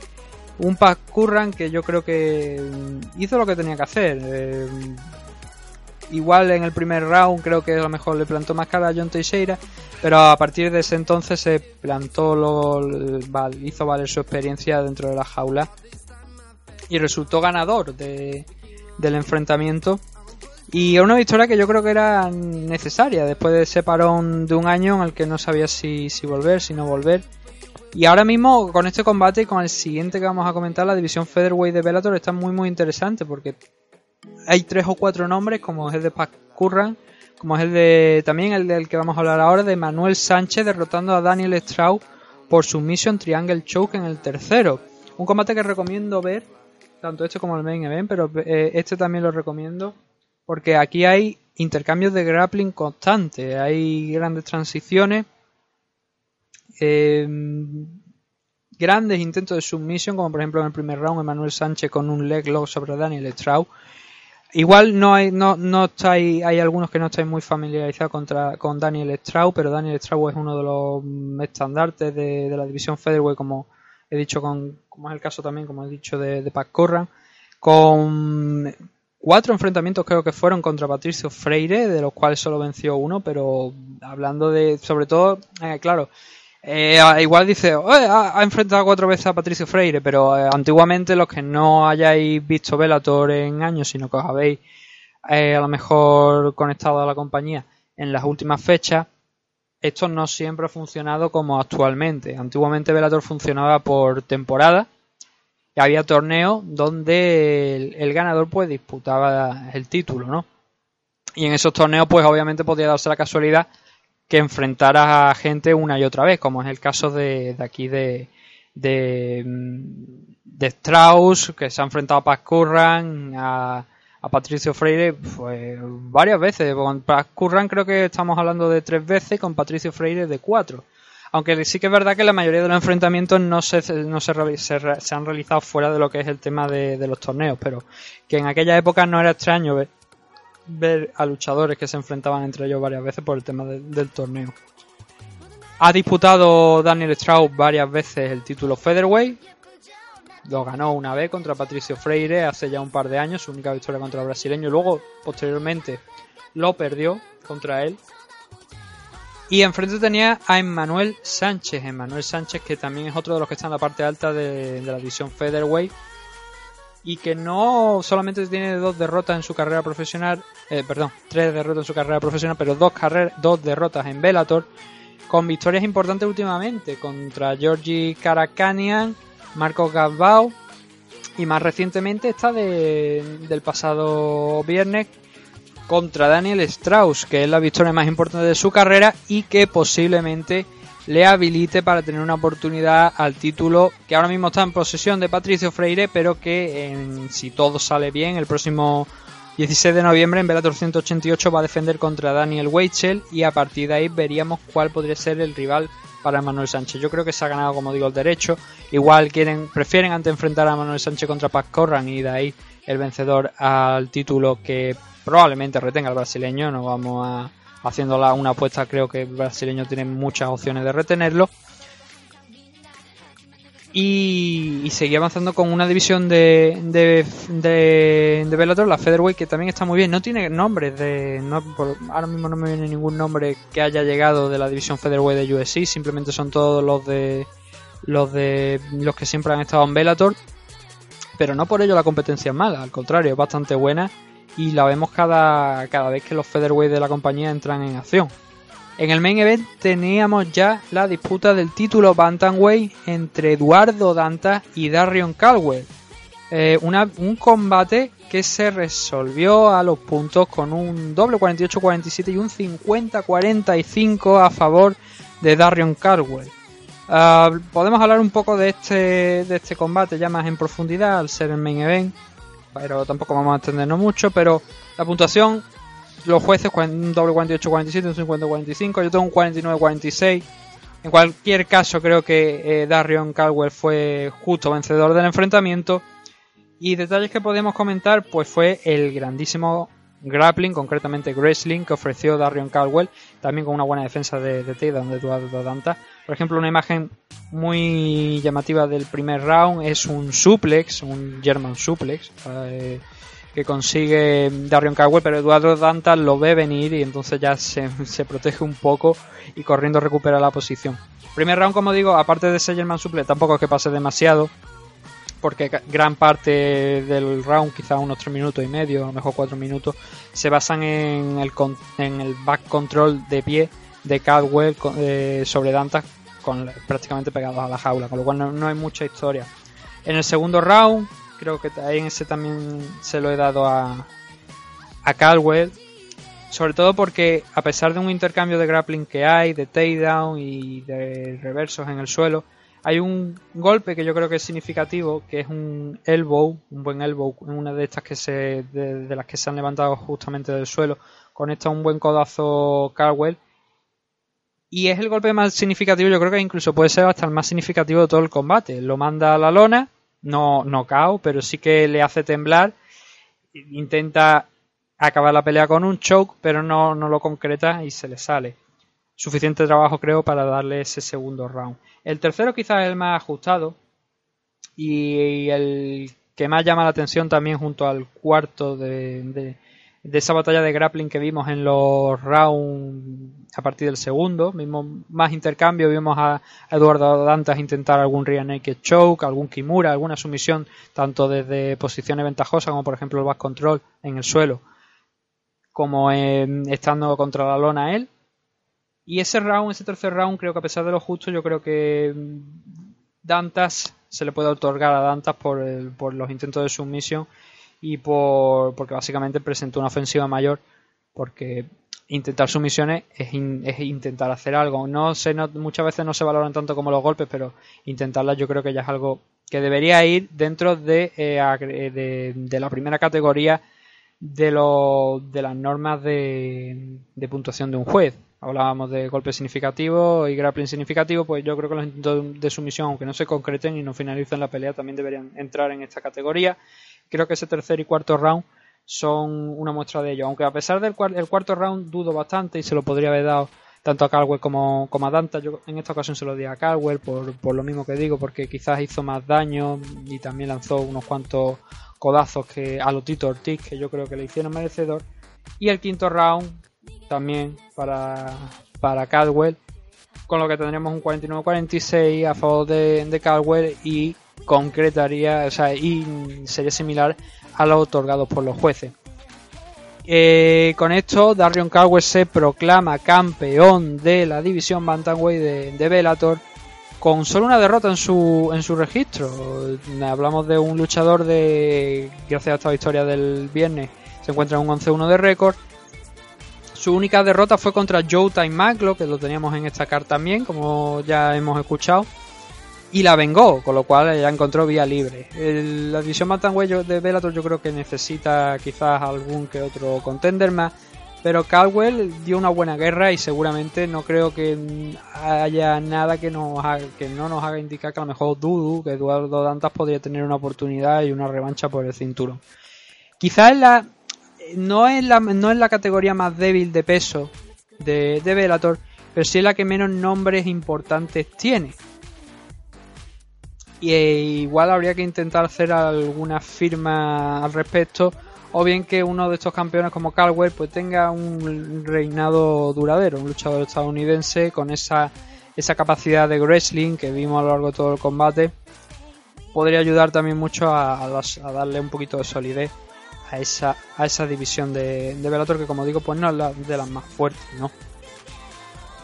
Un Pat Curran que yo creo que mm, hizo lo que tenía que hacer. Eh, igual en el primer round creo que a lo mejor le plantó más cara a John Teixeira, pero a partir de ese entonces se plantó, lo, hizo valer su experiencia dentro de la jaula y resultó ganador de, del enfrentamiento. Y una victoria que yo creo que era necesaria después de ese parón de un año en el que no sabía si, si volver, si no volver. Y ahora mismo con este combate y con el siguiente que vamos a comentar, la división Featherweight de Bellator está muy muy interesante porque hay tres o cuatro nombres como es el de Pat Curran, como es el de también el del que vamos a hablar ahora de Manuel Sánchez derrotando a Daniel Straub por submission Triangle Choke en el tercero. Un combate que recomiendo ver, tanto este como el main event, pero eh, este también lo recomiendo porque aquí hay intercambios de grappling constantes, hay grandes transiciones, eh, grandes intentos de submission, como por ejemplo en el primer round Emanuel Sánchez con un leg lock sobre Daniel Straub. Igual no hay, no, no estáis, hay algunos que no estáis muy familiarizados contra, con Daniel Straub, pero Daniel Straub es uno de los mm, estandartes de, de la división Featherweight, como he dicho, con, como es el caso también, como he dicho, de, de Pat Corran, con cuatro enfrentamientos creo que fueron contra Patricio Freire, de los cuales solo venció uno, pero hablando de, sobre todo, eh, claro, eh, igual dice, "Oye, ha, ha enfrentado cuatro veces a Patricio Freire, pero eh, antiguamente los que no hayáis visto Velator en años, sino que os habéis eh, a lo mejor conectado a la compañía en las últimas fechas, esto no siempre ha funcionado como actualmente. Antiguamente Velator funcionaba por temporada había torneos donde el, ganador pues disputaba el título, ¿no? Y en esos torneos pues obviamente podía darse la casualidad que enfrentaras a gente una y otra vez, como es el caso de, aquí de, de, de Strauss, que se ha enfrentado a Paz Curran, a, a Patricio Freire, pues varias veces. Con Paz Curran creo que estamos hablando de tres veces con Patricio Freire de cuatro. Aunque sí que es verdad que la mayoría de los enfrentamientos no se, no se, han realizado fuera de lo que es el tema de, los torneos, pero que en aquella época no era extraño ver, a luchadores que se enfrentaban entre ellos varias veces por el tema de- del torneo. Ha disputado Daniel Strauss varias veces el título Featherweight. Lo ganó una vez contra Patricio Freire hace ya un par de años, su única victoria contra el brasileño. Luego, posteriormente, lo perdió contra él. Y enfrente tenía a Emmanuel Sánchez. Emmanuel Sánchez, que también es otro de los que está en la parte alta de, la división Featherweight. Y que no solamente tiene dos derrotas en su carrera profesional, eh, perdón, tres derrotas en su carrera profesional, pero dos, carreras, dos derrotas en Bellator, con victorias importantes últimamente contra Georgi Karakanian, Marcos Gabbao y más recientemente esta de, del pasado viernes contra Daniel Strauss, que es la victoria más importante de su carrera y que posiblemente le habilite para tener una oportunidad al título que ahora mismo está en posesión de Patricio Freire, pero que en- si todo sale bien el próximo 16 de noviembre en Bellator 188 va a defender contra Daniel Weichel y a partir de ahí veríamos cuál podría ser el rival para Manuel Sánchez. Yo creo que se ha ganado, como digo, el derecho. Igual quieren, prefieren antes enfrentar a Manuel Sánchez contra Paz Corran y de ahí el vencedor al título que probablemente retenga el brasileño. No vamos a haciendo la- una apuesta, creo que el brasileño tiene muchas opciones de retenerlo. Y, y seguir avanzando con una división de, de, de, de Bellator, la Featherweight, que también está muy bien. No tiene nombres de. No, por- ahora mismo no me viene ningún nombre que haya llegado de la división Featherweight de USC. Simplemente son todos los de. Los de. Los que siempre han estado en Bellator. Pero no por ello la competencia es mala, al contrario, es bastante buena. Y la vemos cada, cada vez que los Featherweight de la compañía entran en acción. En el main event teníamos ya la disputa del título Bantamweight entre Eduardo Dantas y Darion Caldwell. Eh, un combate que se resolvió a los puntos con un doble 48-47 y un 50-45 a favor de Darion Caldwell. Ah, podemos hablar un poco de este, de este combate ya más en profundidad al ser el main event, pero tampoco vamos a entendernos mucho. Pero la puntuación los jueces un doble 48-47, un 50-45, yo tengo un 49-46. En cualquier caso, creo que eh, Darion Caldwell fue justo vencedor del enfrentamiento. Y detalles que podemos comentar, pues fue el grandísimo grappling, concretamente wrestling, que ofreció Darion Caldwell, también con una buena defensa de, de takedown de Eduardo Danta. Por ejemplo, una imagen muy llamativa del primer round es un suplex, un German suplex, eh, que consigue Darion Caldwell, pero Eduardo Dantas lo ve venir y entonces ya se, se protege un poco y corriendo recupera la posición. Primer round, como digo, aparte de ese German Suplex, tampoco es que pase demasiado, porque gran parte del round, quizá unos 3 minutos y medio, a lo mejor 4 minutos, se basan en el, en el back control de pie de Caldwell eh, sobre Dantas con, prácticamente pegados a la jaula, con lo cual no, hay mucha historia. En el segundo round, creo que en ese también se lo he dado a, a Caldwell. Sobre todo porque a pesar de un intercambio de grappling que hay, de takedown y de reversos en el suelo, hay un golpe que yo creo que es significativo, que es un elbow, un buen elbow, una de estas que se, de, las que se han levantado justamente del suelo, conecta un buen codazo Caldwell y es el golpe más significativo, yo creo que incluso puede ser hasta el más significativo de todo el combate. Lo manda a la lona, no knockout, pero sí que le hace temblar. Intenta acabar la pelea con un choke, pero no, no lo concreta y se le sale. Suficiente trabajo, creo, para darle ese segundo round. El tercero quizás el más ajustado y el que más llama la atención también junto al cuarto de, de, esa batalla de grappling que vimos en los rounds a partir del segundo. Vimos más intercambio, vimos a Eduardo Dantas intentar algún rear naked choke, algún kimura, alguna sumisión, tanto desde posiciones ventajosas como por ejemplo el back control en el suelo, como en- estando contra la lona él. Y ese round, ese tercer round, creo que a pesar de lo justo, yo creo que mm, Dantas se le puede otorgar a Dantas por, el- por los intentos de sumisión y por porque básicamente presentó una ofensiva mayor porque intentar sumisiones es, in- es intentar hacer algo. No sé, no- muchas veces no se valoran tanto como los golpes, pero intentarlas yo creo que ya es algo que debería ir dentro de, eh, agre- de, de la primera categoría de, los de las normas de, de puntuación de un juez. Hablábamos de golpes significativos y grappling significativo, pues yo creo que los intentos de sumisión, aunque no se concreten y no finalicen la pelea, también deberían entrar en esta categoría. Creo que ese tercer y cuarto round son una muestra de ello. Aunque a pesar del el cuarto round dudo bastante y se lo podría haber dado tanto a Caldwell como, como a Danta. Yo en esta ocasión se lo di a Caldwell por, por lo mismo que digo, porque quizás hizo más daño y también lanzó unos cuantos codazos que a Lotito Ortiz que yo creo que le hicieron merecedor. Y el quinto round también para, para Caldwell, con lo que tendríamos un 49-46 a favor de, de Caldwell y concretaría, o sea, y sería similar a los otorgados por los jueces. Eh, con esto, Darion Caldwell se proclama campeón de la división Bantamweight de, de Bellator con solo una derrota en su, en su registro. Hablamos de un luchador de, gracias a esta victoria del viernes, se encuentra en un 11-1 de récord. Su única derrota fue contra Joe Time Maclo, que lo teníamos en esta carta también, como ya hemos escuchado. Y la vengó, con lo cual ya encontró vía libre. El- la división yo- de Bellator yo creo que necesita quizás algún que otro contender más. Pero Caldwell dio una buena guerra y seguramente no creo que haya nada que, que no nos haga indicar que a lo mejor Dudu, que Eduardo Dantas podría tener una oportunidad y una revancha por el cinturón. Quizás la, no, es la, no es la categoría más débil de peso de, de Bellator, pero sí es la que menos nombres importantes tiene. Y eh, igual habría que intentar hacer alguna firma al respecto o bien que uno de estos campeones como Caldwell pues tenga un reinado duradero, un luchador estadounidense con esa, esa capacidad de wrestling que vimos a lo largo de todo el combate podría ayudar también mucho a darle un poquito de solidez a esa, a esa división de, de Bellator que como digo pues no es la, de las más fuertes, ¿no?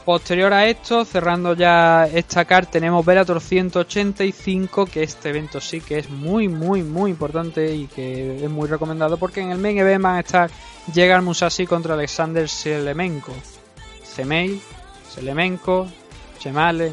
Posterior a esto, cerrando ya esta carta, tenemos Bellator 185, que este evento sí que es muy, muy, muy importante y que es muy recomendado porque en el main event van a estar Yegar Musashi contra Alexander Selemenko. Semei, Selemenko, Chemale.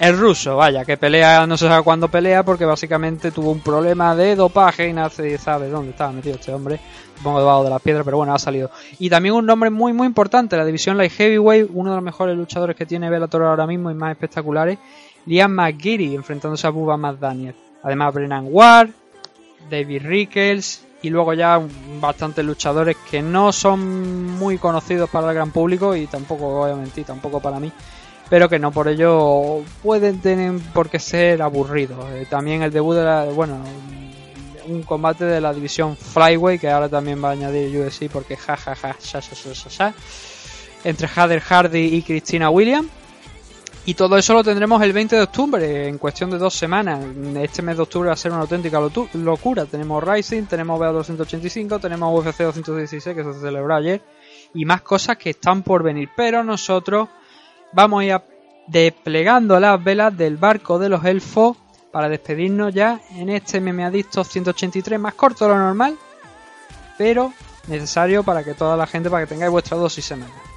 El ruso, vaya, que pelea, no se sabe cuándo pelea porque básicamente tuvo un problema de dopaje y nadie sabe dónde estaba metido este hombre. Supongo debajo de las piedras, pero bueno, ha salido. Y también un nombre muy, muy importante, la división Light Heavyweight, uno de los mejores luchadores que tiene Bellator ahora mismo y más espectaculares, Liam McGeary enfrentándose a Bubba McDaniel. Además, Brennan Ward, David Rickles y luego ya bastantes luchadores que no son muy conocidos para el gran público y tampoco, mentir, tampoco para mí, pero que no por ello pueden tener por qué ser aburridos. Eh, también el debut de la, bueno, un combate de la división Flyweight que ahora también va a añadir UFC porque ja ja ja entre Heather Hardy y Christina Williams. Y todo eso lo tendremos el 20 de octubre, en cuestión de dos semanas. Este mes de octubre va a ser una auténtica locura. Tenemos Rising, tenemos BA 285, tenemos UFC 216 que se celebró ayer. Y más cosas que están por venir. Pero nosotros vamos a ir desplegando las velas del barco de los elfos para despedirnos ya en este Meme Adictos 183 más corto de lo normal. Pero necesario para que toda la gente, para que tengáis vuestra dosis semanal.「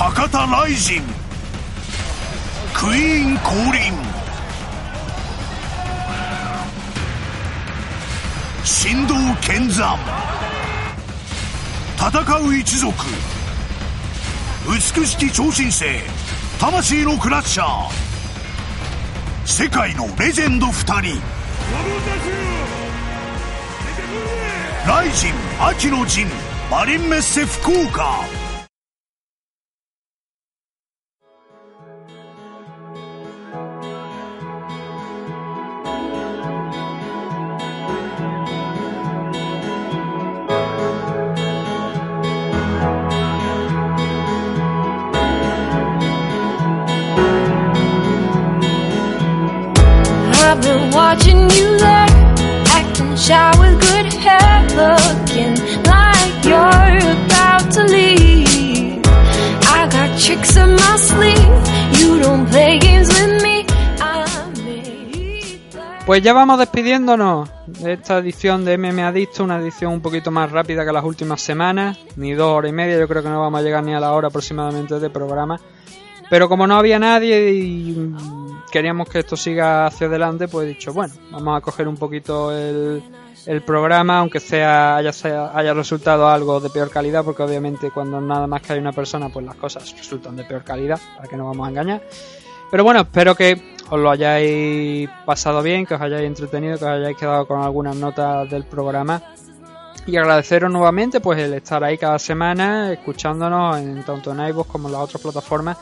博多ライジン」「クイーン降臨」「神道剣山」「戦う一族」「美しき超新星。魂のクラッシャー」「世界のレジェンド2人」「ライジン秋の陣マリンメッセ福岡」Pues ya vamos despidiéndonos de esta edición de MM Adicto, una edición un poquito más rápida que las últimas semanas, ni dos horas y media, yo creo que no vamos a llegar ni a la hora aproximadamente de programa. Pero como no había nadie y queríamos que esto siga hacia adelante, pues he dicho, bueno, vamos a coger un poquito el, el programa, aunque haya, sea- haya resultado algo de peor calidad, porque obviamente cuando nada más que hay una persona, pues las cosas resultan de peor calidad, para que no vamos a engañar. Pero bueno, espero que os lo hayáis pasado bien, que os hayáis entretenido, que os hayáis quedado con algunas notas del programa. Y agradeceros nuevamente pues el estar ahí cada semana, escuchándonos en tanto en iVoox como en las otras plataformas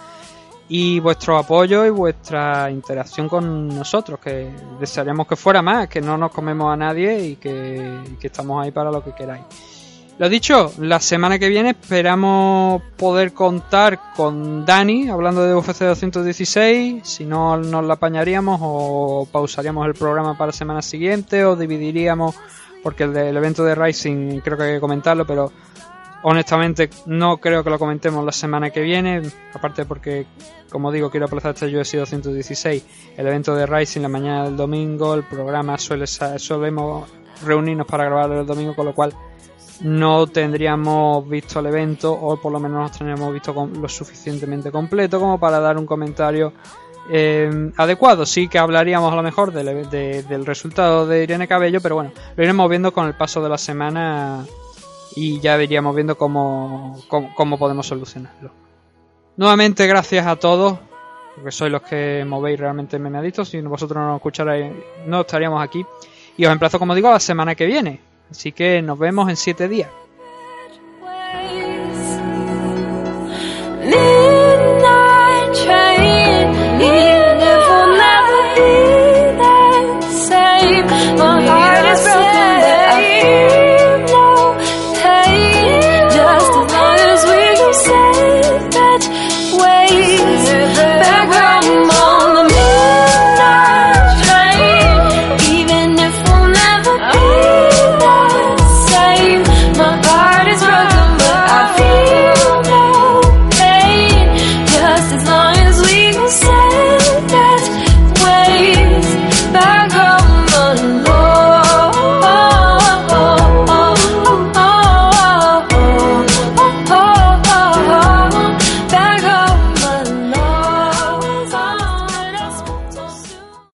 y vuestro apoyo y vuestra interacción con nosotros, que desearíamos que fuera más, que no nos comemos a nadie y que, y que estamos ahí para lo que queráis. Lo dicho, la semana que viene esperamos poder contar con Dani hablando de UFC 216. Si no, nos la apañaríamos o pausaríamos el programa para la semana siguiente o dividiríamos, porque el del evento de Rising creo que hay que comentarlo, pero honestamente no creo que lo comentemos la semana que viene. Aparte porque, como digo, quiero aplazar este UFC 216, el evento de Rising la mañana del domingo. El programa suele solemos reunirnos para grabarlo el domingo, con lo cual no tendríamos visto el evento o por lo menos nos tendríamos visto lo suficientemente completo como para dar un comentario eh, adecuado. Sí que hablaríamos a lo mejor del, resultado de Irene Cabello, pero bueno, lo iremos viendo con el paso de la semana y ya iríamos viendo cómo, cómo, cómo podemos solucionarlo. Nuevamente gracias a todos, porque sois los que movéis realmente memeaditos, si vosotros no nos escucharais no estaríamos aquí. Y os emplazo, como digo, a la semana que viene. Así que nos vemos en siete días.